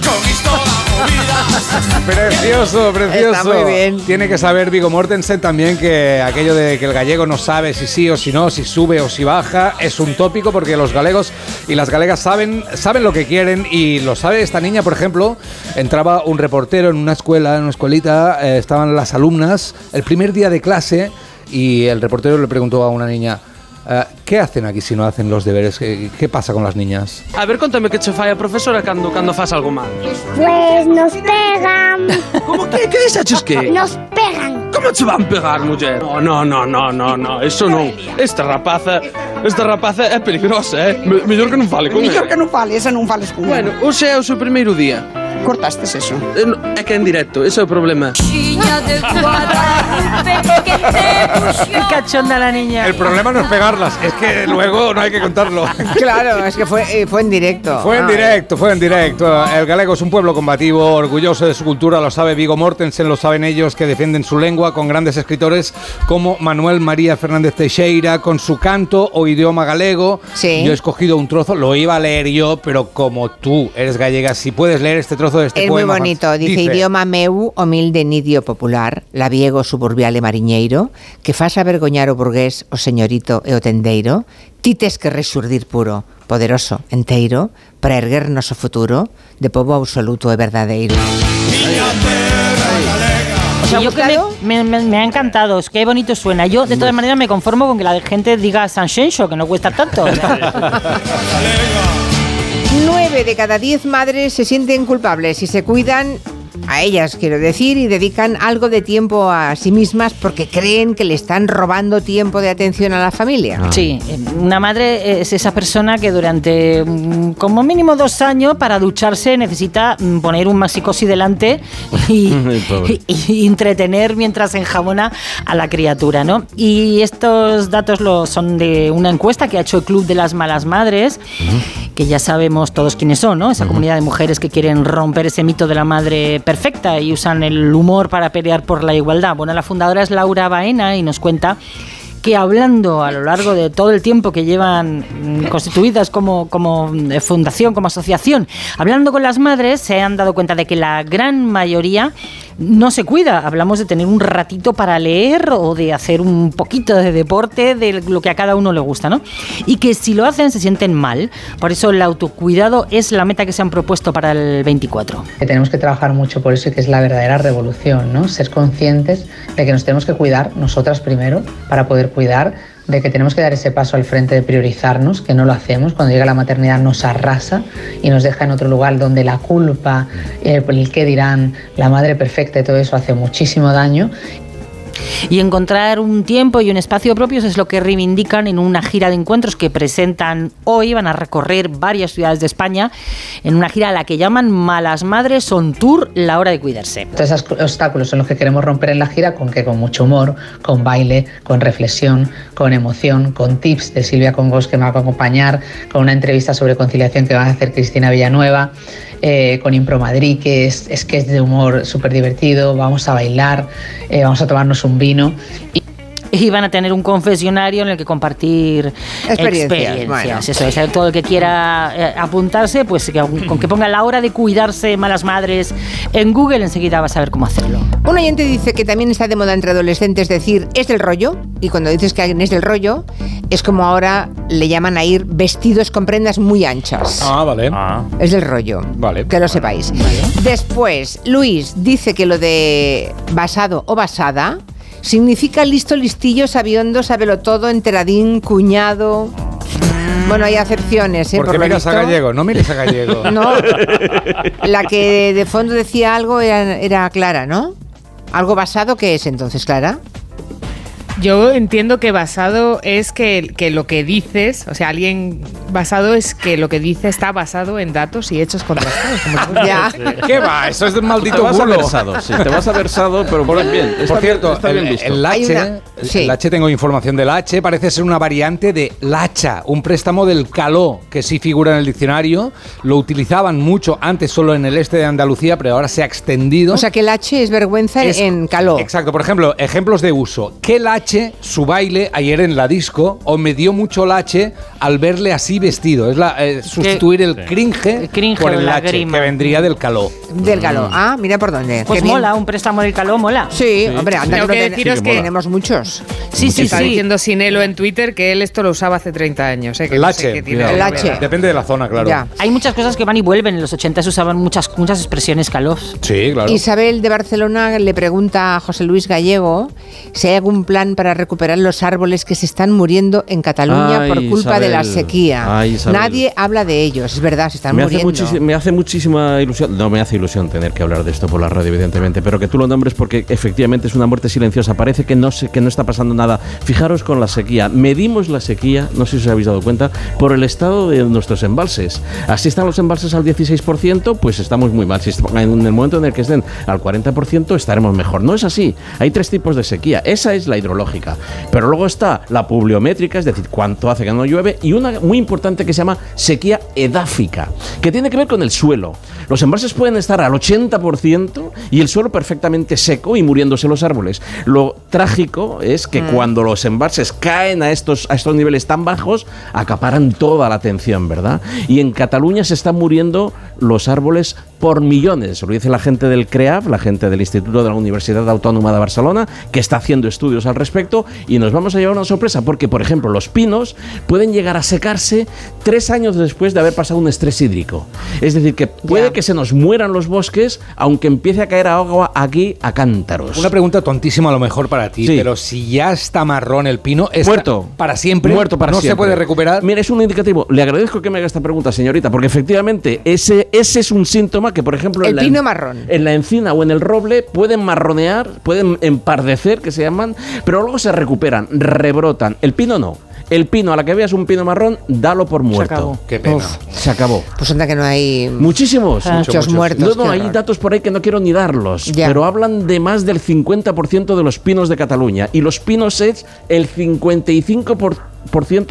Speaker 7: Precioso, precioso.
Speaker 1: Está muy bien.
Speaker 7: Tiene que saber Vigo Mortensen también que aquello de que el gallego no sabe si sí o si no, si sube o si baja, es un tópico porque los galegos y las galegas saben, saben lo que quieren y lo sabe esta niña, por ejemplo. Entraba un reportero en una escuela, en una escuelita, eh, estaban las alumnas, el primer día de clase y el reportero le preguntó a una niña. Eh, ¿Qué hacen aquí si no hacen los deberes? ¿Qué, qué pasa con las niñas?
Speaker 30: A ver, contame que che fai a profesora cando, cando fas algo mal.
Speaker 36: Pues nos pegan.
Speaker 30: Como que, que dixaches que?
Speaker 36: Nos pegan.
Speaker 30: Como che van pegar, muller? No, no, no, no, no, no, eso non. Esta rapaza, esta rapaza é peligrosa, eh? Me, mellor que non fale con
Speaker 37: Mellor
Speaker 30: ela.
Speaker 37: que non fale, esa non fales con
Speaker 30: Bueno, hoxe é o seu primeiro día.
Speaker 37: Cortastes eso.
Speaker 30: Eh, É que é en directo, ese é o problema.
Speaker 4: Qué cachonda la niña.
Speaker 7: El problema no es pegarlas, es que luego no hay que contarlo.
Speaker 1: Claro, es que fue, eh, fue en directo.
Speaker 7: Fue en
Speaker 1: Ah.
Speaker 7: directo, fue en directo. El galego es un pueblo combativo, orgulloso de su cultura, lo sabe Vigo Mortensen, lo saben ellos que defienden su lengua con grandes escritores como Manuel María Fernández Teixeira, con su canto o idioma galego.
Speaker 1: Sí.
Speaker 7: Yo he escogido un trozo, lo iba a leer yo, pero como tú eres gallega, si puedes leer este trozo de este
Speaker 1: Es muy
Speaker 7: poema.
Speaker 1: bonito, dice, idioma meu, humilde nidio popular, labiego suburbial e mariñeiro, que faz avergoñar o burgués, o señorito e o tendeiro, tites que resurdir puro, poderoso, enteiro, para erguernos o futuro, de povo absoluto e verdadeiro.
Speaker 4: O sea, yo que me, me- me- me ha encantado, es que bonito suena. Yo, de todas maneras, me conformo con que la gente diga San Xenxo, que no cuesta tanto.
Speaker 1: Nueve de cada diez madres se sienten culpables y se cuidan a ellas, quiero decir, y dedican algo de tiempo a sí mismas porque creen que le están robando tiempo de atención a la familia.
Speaker 4: Sí, eh, una madre es esa persona que durante mm, como mínimo dos años para ducharse necesita mm, poner un maxicosi delante y, entretener mientras enjabona a la criatura, ¿no? Y estos datos lo, son de una encuesta que ha hecho el Club de las Malas Madres, que ya sabemos todos quiénes son, ¿no? Esa comunidad de mujeres que quieren romper ese mito de la madre perfecta y usan el humor para pelear por la igualdad. Bueno, la fundadora es Laura Baena y nos cuenta que hablando a lo largo de todo el tiempo que llevan mm, constituidas como, como eh, fundación, como asociación, hablando con las madres, se han dado cuenta de que la gran mayoría no se cuida. Hablamos de tener un ratito para leer o de hacer un poquito de deporte, de lo que a cada uno le gusta, ¿no? Y que si lo hacen se sienten mal. Por eso el autocuidado es la meta que se han propuesto para el 24.
Speaker 38: que tenemos que trabajar mucho por eso y que es la verdadera revolución, ¿no? Ser conscientes de que nos tenemos que cuidar nosotras primero para poder cuidar, de que tenemos que dar ese paso al frente de priorizarnos, que no lo hacemos, cuando llega la maternidad nos arrasa y nos deja en otro lugar donde la culpa, eh, el qué dirán, la madre perfecta y todo eso hace muchísimo daño
Speaker 4: Y encontrar un tiempo y un espacio propios es lo que reivindican en una gira de encuentros que presentan hoy. Van a recorrer varias ciudades de España en una gira a la que llaman Malas Madres Son Tour, la hora de cuidarse.
Speaker 38: Todos esos obstáculos son los que queremos romper en la gira, con que con mucho humor, con baile, con reflexión, con emoción, con tips de Silvia Congos que me va a acompañar, con una entrevista sobre conciliación que va a hacer Cristina Villanueva, eh, con Impro Madrid, que es, es que es de humor súper divertido, vamos a bailar, eh, vamos a tomarnos un vino. Y
Speaker 4: Y van a tener un confesionario en el que compartir
Speaker 1: Experiencias,
Speaker 4: experiencias.
Speaker 1: bueno.
Speaker 4: Eso es, todo el que quiera eh, apuntarse, pues que, con que ponga la hora de cuidarse malas madres en Google, enseguida vas a ver cómo hacerlo.
Speaker 1: Un oyente dice que también está de moda entre adolescentes decir es del rollo y cuando dices que alguien es del rollo es como ahora le llaman a ir vestidos con prendas muy anchas.
Speaker 7: Ah, vale.
Speaker 1: Es del rollo.
Speaker 7: Vale.
Speaker 1: Que lo sepáis. Después, Luis dice que lo de basado o basada significa listo, listillo, sabiondo, sabelo todo, enteradín, cuñado. Bueno, hay acepciones, ¿eh?
Speaker 7: ¿Por
Speaker 1: Por
Speaker 7: qué
Speaker 1: lo
Speaker 7: miras a gallego? No mires a gallego.
Speaker 1: No, la que de fondo decía algo era, era Clara, ¿no? ¿Algo basado qué es entonces, Clara?
Speaker 5: Yo entiendo que basado es que, que lo que dices, o sea, alguien basado es que lo que dice está basado en datos y hechos contrastados. como
Speaker 1: Ya.
Speaker 7: ¿Qué va? Eso es de un maldito
Speaker 2: Te vas a
Speaker 7: bulo.
Speaker 2: versado, sí, te vas a versado, pero por bien. Está
Speaker 7: Por
Speaker 2: bien-
Speaker 7: cierto,
Speaker 2: está bien
Speaker 7: el,
Speaker 2: visto.
Speaker 7: el
Speaker 1: Hay
Speaker 7: lache,
Speaker 1: una-
Speaker 7: el-
Speaker 1: sí.
Speaker 7: el lache, tengo información del lache, parece ser una variante de lacha, un préstamo del caló, que sí figura en el diccionario. Lo utilizaban mucho antes solo en el este de Andalucía, pero ahora se ha extendido.
Speaker 1: O sea, que el H es vergüenza
Speaker 7: Es-
Speaker 1: en caló.
Speaker 7: Exacto, por ejemplo, ejemplos de uso. ¿Qué lache su baile ayer en la disco o me dio mucho lache al verle así vestido? Es la, eh, sustituir el cringe,
Speaker 4: cringe
Speaker 7: por el lache, que vendría del caló.
Speaker 1: Del caló. Ah, mira por dónde.
Speaker 4: Pues
Speaker 1: Qué bien.
Speaker 4: mola, un préstamo del caló mola.
Speaker 1: Sí, hombre, anda
Speaker 5: Tengo
Speaker 1: que,
Speaker 5: que deciros
Speaker 1: ten-
Speaker 5: que-
Speaker 1: tenemos muchos.
Speaker 4: Sí, sí,
Speaker 5: Está
Speaker 4: sí.
Speaker 5: diciendo Sinelo en Twitter que él esto lo usaba hace 30 años. ¿eh? Que
Speaker 7: El
Speaker 5: no sé
Speaker 7: lache,
Speaker 5: tiene que
Speaker 1: El lache.
Speaker 7: Depende de la zona, claro.
Speaker 1: Ya.
Speaker 4: Hay muchas cosas que van y vuelven. En los 80 se usaban muchas, muchas expresiones calós.
Speaker 7: Sí, claro.
Speaker 1: Isabel de Barcelona le pregunta a José Luis Gallego si hay algún plan para recuperar los árboles que se están muriendo en Cataluña
Speaker 2: Ay,
Speaker 1: por culpa de la sequía.
Speaker 2: Ay.
Speaker 1: Nadie habla de ellos, es verdad, se están
Speaker 2: Me
Speaker 1: muriendo.
Speaker 2: me hace muchísima ilusión, no me hace ilusión tener que hablar de esto por la radio, evidentemente, pero que tú lo nombres porque efectivamente es una muerte silenciosa. Parece que no, se, que no está pasando nada. Fijaros con la sequía. Medimos la sequía, no sé si os habéis dado cuenta, por el estado de nuestros embalses. Así están los embalses al 16%, pues estamos muy mal. Si en el momento en el que estén al 40%, estaremos mejor. No es así. Hay tres tipos de sequía. Esa es la hidrológica. Pero luego está la pluviométrica, es decir, cuánto hace que no llueve, y una muy importante que se llama sequía edáfica, que tiene que ver con el suelo. Los embalses pueden estar al 80% y el suelo perfectamente seco y muriéndose los árboles. Lo trágico es que cuando los embalses caen a estos, a estos niveles tan bajos, acaparan toda la atención, ¿verdad? Y en Cataluña se están muriendo los árboles por millones. Lo dice la gente del CREAF, la gente del Instituto de la Universidad Autónoma de Barcelona, que está haciendo estudios al respecto y nos vamos a llevar una sorpresa porque, por ejemplo, los pinos pueden llegar a secarse tres años después de haber pasado un estrés hídrico. Es decir, que puede que se nos mueran los bosques aunque empiece a caer agua aquí a cántaros.
Speaker 7: Una pregunta tontísima a lo mejor para ti,
Speaker 2: Sí.
Speaker 7: pero si ya está marrón el pino, está
Speaker 2: Muerto.
Speaker 7: para siempre.
Speaker 2: Muerto para
Speaker 7: no se puede recuperar.
Speaker 2: Mira, es un indicativo. Le agradezco que me haga esta pregunta, señorita, porque efectivamente ese, ese es un síntoma que, por ejemplo,
Speaker 1: El
Speaker 2: en la,
Speaker 1: pino marrón.
Speaker 2: en la encina o en el roble pueden marronear, pueden empardecer, que se llaman, pero luego se recuperan, rebrotan. El pino no. El pino, a la que veas un pino marrón, dalo por muerto.
Speaker 4: acabó.
Speaker 7: Qué pena.
Speaker 2: Uf, se acabó.
Speaker 1: Pues anda que no hay
Speaker 2: Muchísimos.
Speaker 1: muchos muertos.
Speaker 2: No, hay
Speaker 1: horror.
Speaker 2: datos por ahí que no quiero ni darlos,
Speaker 1: Ya.
Speaker 2: pero hablan de más del 50% de los pinos de Cataluña. Y los pinos es el 55% por,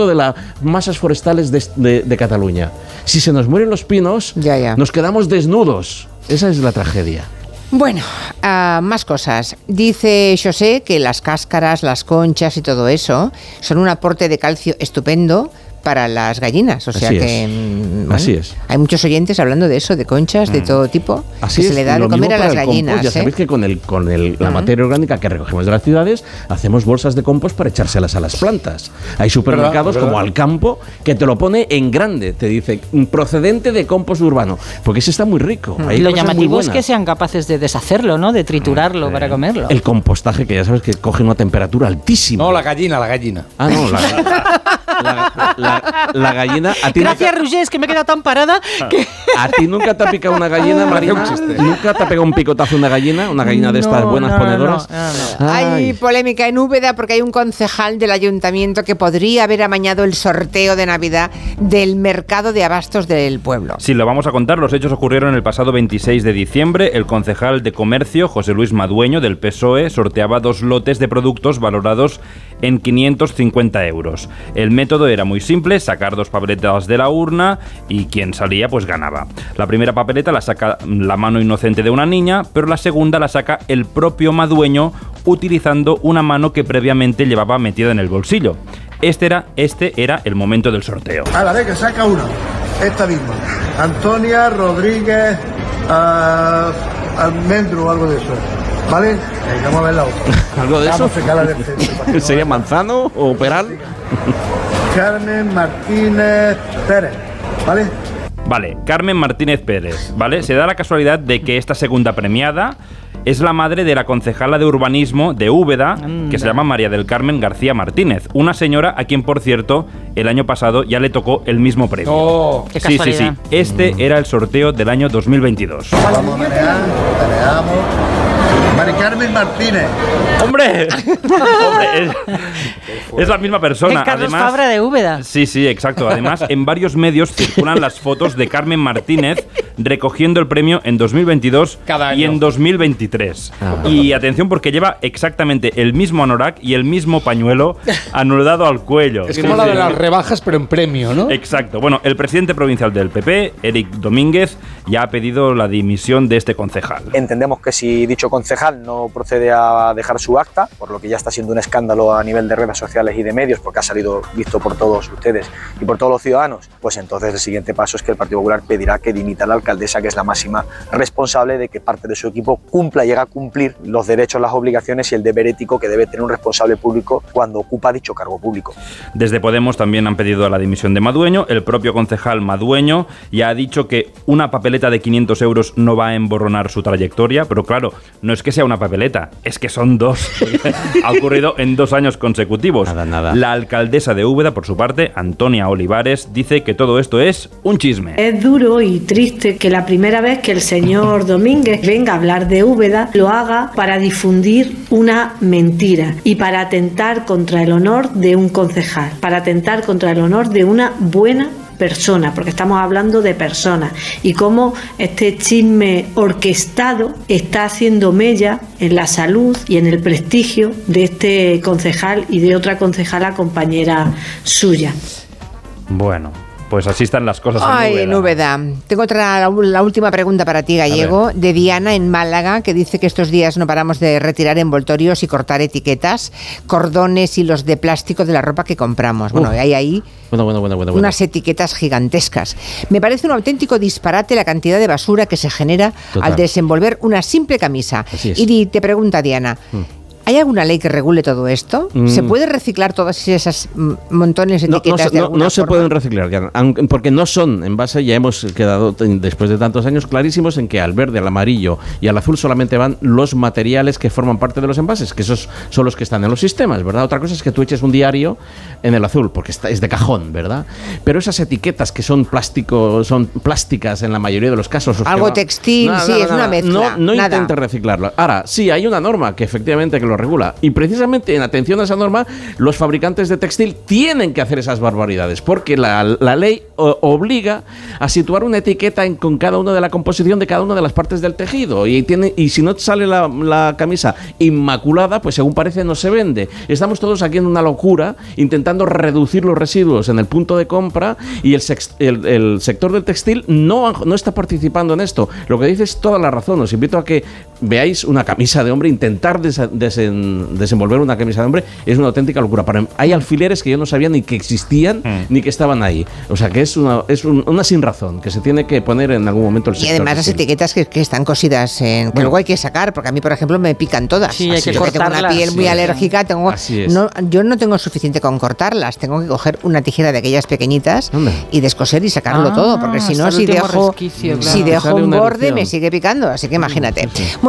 Speaker 2: de las masas forestales de, de- de Cataluña. Si se nos mueren los pinos,
Speaker 1: Ya, ya.
Speaker 2: nos quedamos desnudos. Esa es la tragedia.
Speaker 1: Bueno, ah, más cosas. Dice José que las cáscaras, las conchas y todo eso son un aporte de calcio estupendo para las gallinas. O sea
Speaker 2: Así
Speaker 1: que
Speaker 2: es.
Speaker 1: mm, bueno,
Speaker 2: Así es.
Speaker 1: hay muchos oyentes hablando de eso, de conchas de
Speaker 2: Mm.
Speaker 1: todo tipo,
Speaker 2: Así
Speaker 1: que
Speaker 2: es,
Speaker 1: se le da de comer a las
Speaker 2: compost.
Speaker 1: gallinas.
Speaker 2: Ya
Speaker 1: ¿eh?
Speaker 2: sabéis que con, el, con el- la materia orgánica que recogemos de las ciudades hacemos bolsas de compost para echárselas a las plantas. Hay supermercados
Speaker 7: ¿verdad?
Speaker 2: como Alcampo que te lo pone en grande, te dice "Mm, procedente de compost urbano, porque ese está muy rico. Hay
Speaker 29: Lo llamativo es que sean capaces de deshacerlo, ¿no? De triturarlo para comerlo.
Speaker 2: El compostaje, que ya sabes que coge una temperatura altísima.
Speaker 7: No, la gallina, la gallina.
Speaker 2: Ah, no, la, la- la- la gallina. A ti,
Speaker 29: Gracias, Roger, es que me he quedado tan parada que...
Speaker 2: ¿A ti nunca te ha picado una gallina,
Speaker 7: Parece
Speaker 2: Marina?
Speaker 7: un chiste.
Speaker 2: ¿Nunca te ha pegado un picotazo una gallina? ¿Una gallina de estas
Speaker 29: No,
Speaker 2: buenas
Speaker 29: no,
Speaker 2: ponedoras?
Speaker 29: no, no, no.
Speaker 1: Hay
Speaker 2: Ay.
Speaker 1: polémica en Úbeda porque hay un concejal del ayuntamiento que podría haber amañado el sorteo de Navidad del mercado de abastos del pueblo.
Speaker 3: Sí, lo vamos a contar. Los hechos ocurrieron el pasado 26 de diciembre. El concejal de comercio, José Luis Madueño, del PSOE, sorteaba dos lotes de productos valorados en 550 euros. El método era muy simple, sacar dos papeletas de la urna y quien salía pues ganaba. La primera papeleta la saca la mano inocente de una niña, pero la segunda la saca el propio Madueño utilizando una mano que previamente llevaba metida en el bolsillo. Este era, este era el momento del sorteo.
Speaker 34: A la vez que saca uno, esta misma. Antonia Rodríguez ah, Almendro o algo de eso. ¿Vale? Venga, vamos a ver la otra.
Speaker 2: ¿Algo de eso? ¿Sería Manzano o Peral?
Speaker 34: Carmen Martínez Pérez. ¿Vale?
Speaker 3: Vale, Carmen Martínez Pérez, ¿vale? Se da la casualidad de que esta segunda premiada es la madre de la concejala de urbanismo de Úbeda, que se llama María del Carmen García Martínez, una señora a quien, por cierto, el año pasado ya le tocó el mismo premio.
Speaker 7: Oh,
Speaker 29: Qué
Speaker 3: sí, sí, sí. Este era el sorteo del año 2022.
Speaker 34: Vamos manejar. Mari Carmen Martínez.
Speaker 3: ¡Hombre! ¡Hombre! Es, es la misma persona.
Speaker 29: Es Carlos
Speaker 3: Además,
Speaker 29: Fabra de Úbeda.
Speaker 3: Sí, sí, exacto. Además, en varios medios circulan las fotos de Carmen Martínez recogiendo el premio en 2022
Speaker 7: Cada
Speaker 3: y
Speaker 7: año.
Speaker 3: en 2023.
Speaker 2: Ah.
Speaker 3: Y atención porque lleva exactamente el mismo anorak y el mismo pañuelo anudado al cuello.
Speaker 7: Es
Speaker 3: Sí,
Speaker 7: como la
Speaker 3: sí.
Speaker 7: de las rebajas, pero en premio, ¿no?
Speaker 3: Exacto. Bueno, el presidente provincial del PP, Eric Domínguez, ya ha pedido la dimisión de este concejal.
Speaker 39: Entendemos que si dicho concejal no procede a dejar su acta, por lo que ya está siendo un escándalo a nivel de redes sociales y de medios, porque ha salido visto por todos ustedes y por todos los ciudadanos, pues entonces el siguiente paso es que el Partido Popular pedirá que dimita a la alcaldesa, que es la máxima responsable de que parte de su equipo cumpla y llegue a cumplir los derechos, las obligaciones y el deber ético que debe tener un responsable público cuando ocupa dicho cargo público.
Speaker 3: Desde Podemos también han pedido la dimisión de Madueño. El propio concejal Madueño ya ha dicho que una papeleta de 500 euros no va a emborronar su trayectoria, pero claro, es que sea una papeleta, es que son dos. ha ocurrido en dos años consecutivos.
Speaker 2: Nada, nada.
Speaker 3: La alcaldesa de Úbeda, por su parte, Antonia Olivares, dice que todo esto es un chisme.
Speaker 40: Es duro y triste que la primera vez que el señor Domínguez venga a hablar de Úbeda lo haga para difundir una mentira y para atentar contra el honor de un concejal, para atentar contra el honor de una buena persona, porque estamos hablando de personas y cómo este chisme orquestado está haciendo mella en la salud y en el prestigio de este concejal y de otra concejala compañera suya.
Speaker 3: Bueno, pues así están las cosas.
Speaker 1: Ay, en Úbeda. Tengo otra, la, la última pregunta para ti, Gallego, de Diana en Málaga, que dice que estos días no paramos de retirar envoltorios y cortar etiquetas, cordones y los de plástico de la ropa que compramos. Bueno, hay ahí
Speaker 2: Bueno, bueno, bueno, bueno. bueno.
Speaker 1: unas etiquetas gigantescas. Me parece un auténtico disparate la cantidad de basura que se genera
Speaker 2: Total.
Speaker 1: al desenvolver una simple camisa.
Speaker 2: Así es.
Speaker 1: Y te pregunta Diana,
Speaker 2: Mm.
Speaker 1: ¿Hay alguna ley que regule todo esto?
Speaker 2: Mm.
Speaker 1: ¿Se puede reciclar todas esas mm, montones de
Speaker 2: No, no
Speaker 1: etiquetas
Speaker 2: se,
Speaker 1: de
Speaker 2: no-
Speaker 1: alguna
Speaker 2: no se
Speaker 1: forma?
Speaker 2: pueden reciclar, ya, porque no son en base, ya hemos quedado después de tantos años clarísimos en que al verde, al amarillo y al azul solamente van los materiales que forman parte de los envases, que esos son los que están en los sistemas, ¿verdad? Otra cosa es que tú eches un diario en el azul, porque está, es de cajón, ¿verdad? Pero esas etiquetas que son plástico, son plásticas en la mayoría de los casos.
Speaker 1: Algo textil, sí, es una mezcla,
Speaker 2: No, no intentes reciclarlo. Ahora, sí, hay una norma que efectivamente que lo regula. Y precisamente en atención a esa norma, los fabricantes de textil tienen que hacer esas barbaridades, porque la, la ley obliga a situar una etiqueta en- con cada una de la composición de cada una de las partes del tejido. Y, tiene, y si no sale la, camisa inmaculada, pues según parece no se vende. Estamos todos aquí en una locura, intentando reducir los residuos en el punto de compra y el, el- sector del textil no, no está participando en esto. Lo que dices es toda la razón. Os invito a que veáis una camisa de hombre, intentar desa- desen- desenvolver una camisa de hombre es una auténtica locura. Para- hay alfileres que yo no sabía ni que existían ni que estaban ahí. O sea que es una, es un- una sin razón que se tiene que poner en algún momento el
Speaker 1: Y además las etiquetas que, que están cosidas en que luego hay que sacar, porque a mí, por ejemplo, me pican todas.
Speaker 29: Sí, hay que
Speaker 1: yo tengo una piel muy
Speaker 29: Sí.
Speaker 1: alérgica, tengo
Speaker 2: Así es.
Speaker 1: no, yo no tengo suficiente con cortarlas, tengo que coger una tijera de aquellas pequeñitas y descoser y sacarlo
Speaker 29: Ah,
Speaker 1: todo, porque si no, si dejo,
Speaker 29: resquicio,
Speaker 1: si dejo un borde
Speaker 2: erupción.
Speaker 1: me sigue picando, así que imagínate. Bueno,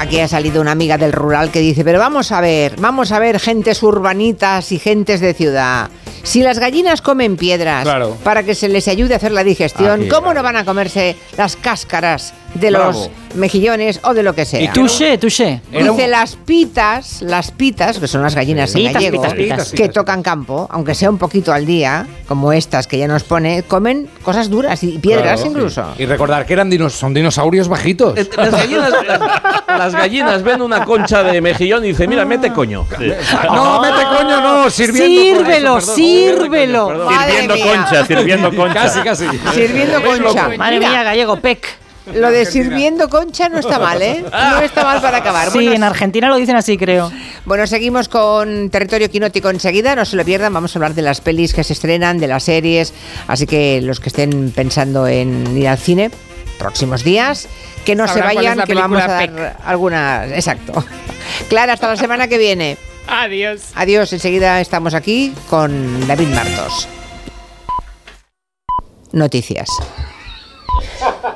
Speaker 1: Aquí ha salido una amiga del rural que dice, pero vamos a ver, vamos a ver gentes urbanitas y gentes de ciudad. Si las gallinas comen piedras
Speaker 7: Claro.
Speaker 1: para que se les ayude a hacer la digestión,
Speaker 2: Aquí,
Speaker 1: ¿cómo no van a comerse las cáscaras de
Speaker 7: Bravo.
Speaker 1: los mejillones o de lo que sea?
Speaker 29: Y touché, touché.
Speaker 1: Dice las pitas, las pitas, que son las gallinas en
Speaker 29: Pitas,
Speaker 1: gallego,
Speaker 29: pitas, pitas,
Speaker 1: que tocan campo, aunque sea un poquito al día, como estas que ya nos pone, comen cosas duras y piedras
Speaker 7: Claro.
Speaker 1: incluso.
Speaker 7: Y recordar que eran dinos, son dinosaurios bajitos.
Speaker 2: Las gallinas, las, las gallinas ven una concha de mejillón y dicen, mira, mete coño.
Speaker 7: No, mete coño, no, sirviendo.
Speaker 29: Sírvelo,
Speaker 2: Eso,
Speaker 29: sírvelo.
Speaker 3: Sirviendo
Speaker 1: mía.
Speaker 3: concha, sirviendo concha.
Speaker 7: Casi, casi.
Speaker 1: Sirviendo concha.
Speaker 29: Madre
Speaker 1: Mira,
Speaker 29: mía, gallego, pec.
Speaker 1: Lo de sirviendo concha no está mal, ¿eh? No está mal para acabar.
Speaker 29: Sí,
Speaker 1: Bueno,
Speaker 29: en Argentina lo dicen así, creo.
Speaker 1: Bueno, seguimos con territorio quinótico enseguida, no se lo pierdan, vamos a hablar de las pelis que se estrenan, de las series, así que los que estén pensando en ir al cine, próximos días, que no
Speaker 5: Sabrán
Speaker 1: se vayan, que vamos a dar algunas... Exacto. Clara, hasta la semana que viene.
Speaker 5: Adiós.
Speaker 1: Adiós, enseguida estamos aquí con David Martos. Noticias.